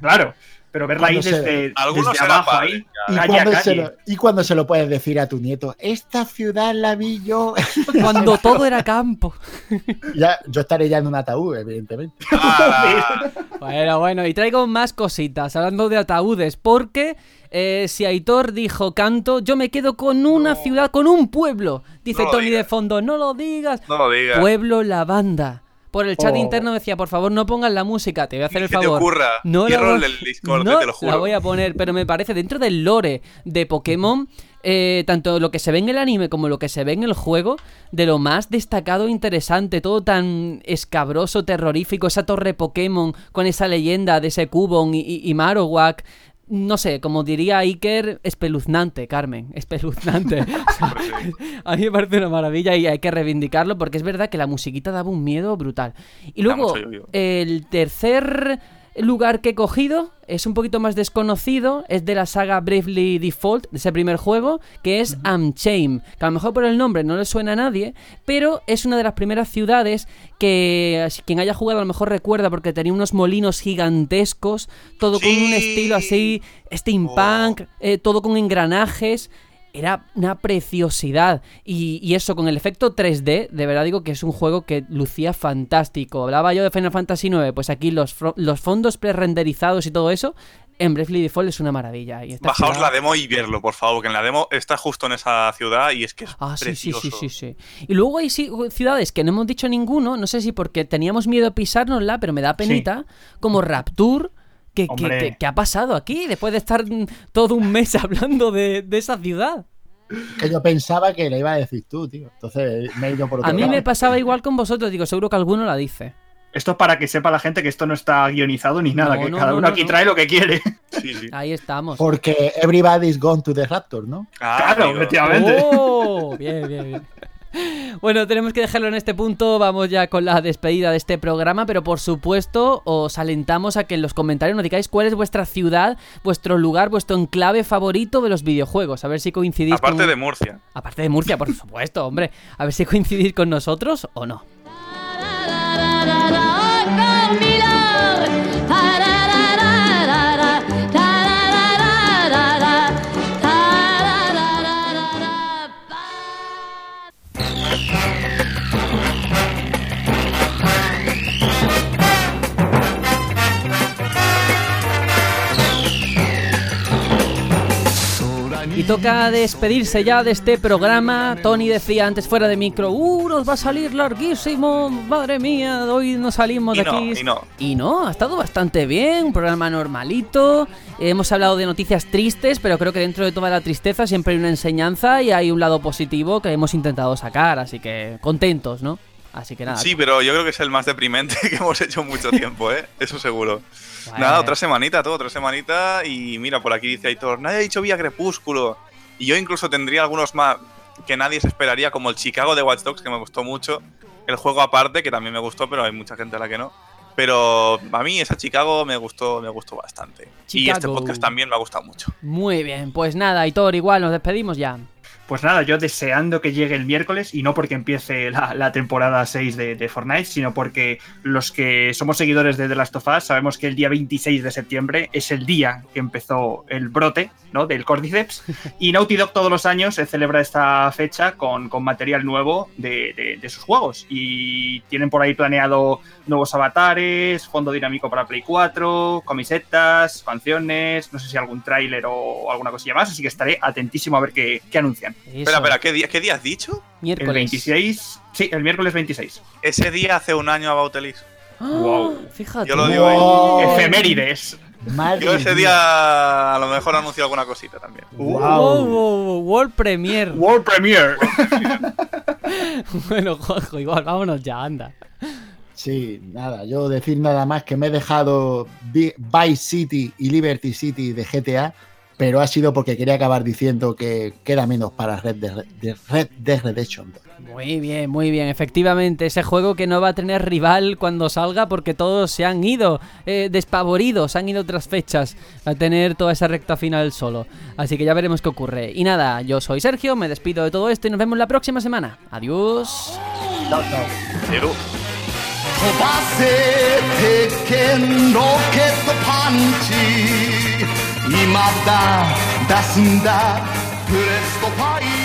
Claro, pero verla ahí Cuando se- desde, Algunos desde serán abajo, ahí, ¿Y calle cuando, se calle. lo, y cuando se lo puedes decir a tu nieto, esta ciudad la vi yo. Cuando todo era campo. ya, yo estaré ya en un ataúd, evidentemente. Ah, Bueno, bueno, y traigo más cositas, hablando de ataúdes, porque eh, si Aitor dijo canto, yo me quedo con una ciudad, con un pueblo. Dice No Tony de fondo, no lo digas. no lo digas. Pueblo Lavanda. Por el chat Oh. interno decía, por favor, no pongas la música, te voy a hacer el se te favor. ocurra. No la, voy- el Discord, no te lo juro. la voy a poner, pero me parece dentro del lore de Pokémon, eh, tanto lo que se ve en el anime como lo que se ve en el juego, de lo más destacado e interesante, todo tan escabroso, terrorífico, esa torre Pokémon con esa leyenda de ese Cubon y, y- y Marowak. No sé, como diría Iker, espeluznante, Carmen, espeluznante. O sea, a mí me parece una maravilla y hay que reivindicarlo porque es verdad que la musiquita daba un miedo brutal. Y luego, el tercer lugar que he cogido es un poquito más desconocido, es de la saga Bravely Default, de ese primer juego, que es Amchain, que a lo mejor por el nombre no le suena a nadie, pero es una de las primeras ciudades que quien haya jugado a lo mejor recuerda porque tenía unos molinos gigantescos, todo con un estilo así, steampunk, eh, todo con engranajes. Era una preciosidad. Y, y eso, con el efecto 3D, de verdad digo que es un juego que lucía fantástico. Hablaba yo de Final Fantasy IX, pues aquí los, los fondos pre-renderizados y todo eso, en Bravely Default es una maravilla. Y Bajaos ciudad- la demo y verlo, por favor, que en la demo está justo en esa ciudad y es que es Ah, sí, sí, precioso. sí, sí, sí. Y luego hay sí- ciudades que no hemos dicho ninguno, no sé si porque teníamos miedo a pisárnosla, pero me da penita, como Rapture. ¿Qué, qué- Hombre. qué- qué ha pasado aquí después de estar mm, todo un mes hablando de, de esa ciudad? Que yo pensaba que le iba a decir tú, tío. Entonces me he ido por otro A mí lado. me pasaba igual con vosotros, digo, seguro que alguno la dice. Esto es para que sepa la gente que esto no está guionizado ni nada, No, que no, cada no, uno no, aquí no. trae lo que quiere. Sí, sí. Ahí estamos. Porque everybody's gone to the Raptor, ¿no? Ah, claro, efectivamente. ¡Oh! Bien, bien, bien. Bueno, tenemos que dejarlo en este punto. Vamos ya con la despedida de este programa. Pero por supuesto, os alentamos a que en los comentarios nos digáis cuál es vuestra ciudad, vuestro lugar, vuestro enclave favorito de los videojuegos. A ver si coincidís Aparte con- de Murcia. Aparte de Murcia, por supuesto, hombre. A ver si coincidís con nosotros o no. Y toca despedirse ya de este programa. Tony decía antes fuera de micro, ¡uh, nos va a salir larguísimo! Madre mía, hoy no salimos Y de no, aquí. y no. Y no, ha estado bastante bien, un programa normalito. Hemos hablado de noticias tristes, pero creo que dentro de toda la tristeza siempre hay una enseñanza y hay un lado positivo que hemos intentado sacar, así que contentos, ¿no? Así que nada. Sí, pero yo creo que es el más deprimente que hemos hecho en mucho tiempo, ¿eh? Eso seguro. Bueno. Nada, otra semanita, todo, otra semanita. Y mira, por aquí dice Aitor, nadie ha dicho Vía Crepúsculo. Y yo incluso tendría algunos más que nadie se esperaría, como el Chicago de Watch Dogs, que me gustó mucho. El juego aparte, que también me gustó, pero hay mucha gente a la que no. Pero a mí esa Chicago me gustó, me gustó bastante. Y este podcast también me ha gustado mucho. Muy bien, pues nada, Aitor, igual, nos despedimos ya. Pues nada, yo deseando que llegue el miércoles y no porque empiece la, la temporada 6 de, de Fortnite, sino porque los que somos seguidores de The Last of Us sabemos que el día 26 de septiembre es el día que empezó el brote ¿no? del Cordyceps y Naughty Dog todos los años se celebra esta fecha con, con material nuevo de, de- de sus juegos y tienen por ahí planeado nuevos avatares, fondo dinámico para Play 4, camisetas, canciones, no sé si algún tráiler o alguna cosilla más, así que estaré atentísimo a ver qué, qué anuncian. Eso. Espera, espera, ¿qué día, ¿qué día has dicho? El Miércoles. 26. Sí, el miércoles 26. Ese día hace un año a Bautelis. ¡Ah! Wow. Fíjate. Yo lo digo ahí. Wow. Efemérides. Madre Yo ese mía. día a lo mejor anuncio alguna cosita también. Wow, Wow. wow, wow, World Premiere. World Premiere. bueno, Juanjo, igual, vámonos ya, anda. Sí, nada, yo decir nada más que me he dejado Vi- Vice City y Liberty City de GTA, pero ha sido porque quería acabar diciendo que queda menos para Red Dead, de Red Dead Redemption 2. Muy bien, muy bien. Efectivamente, ese juego que no va a tener rival cuando salga porque todos se han ido eh, despavoridos, se han ido otras fechas. A tener toda esa recta final solo. Así que ya veremos qué ocurre. Y nada, yo soy Sergio, me despido de todo esto y nos vemos la próxima semana. Adiós. 飛ば今だ出すんだ。プレストファイ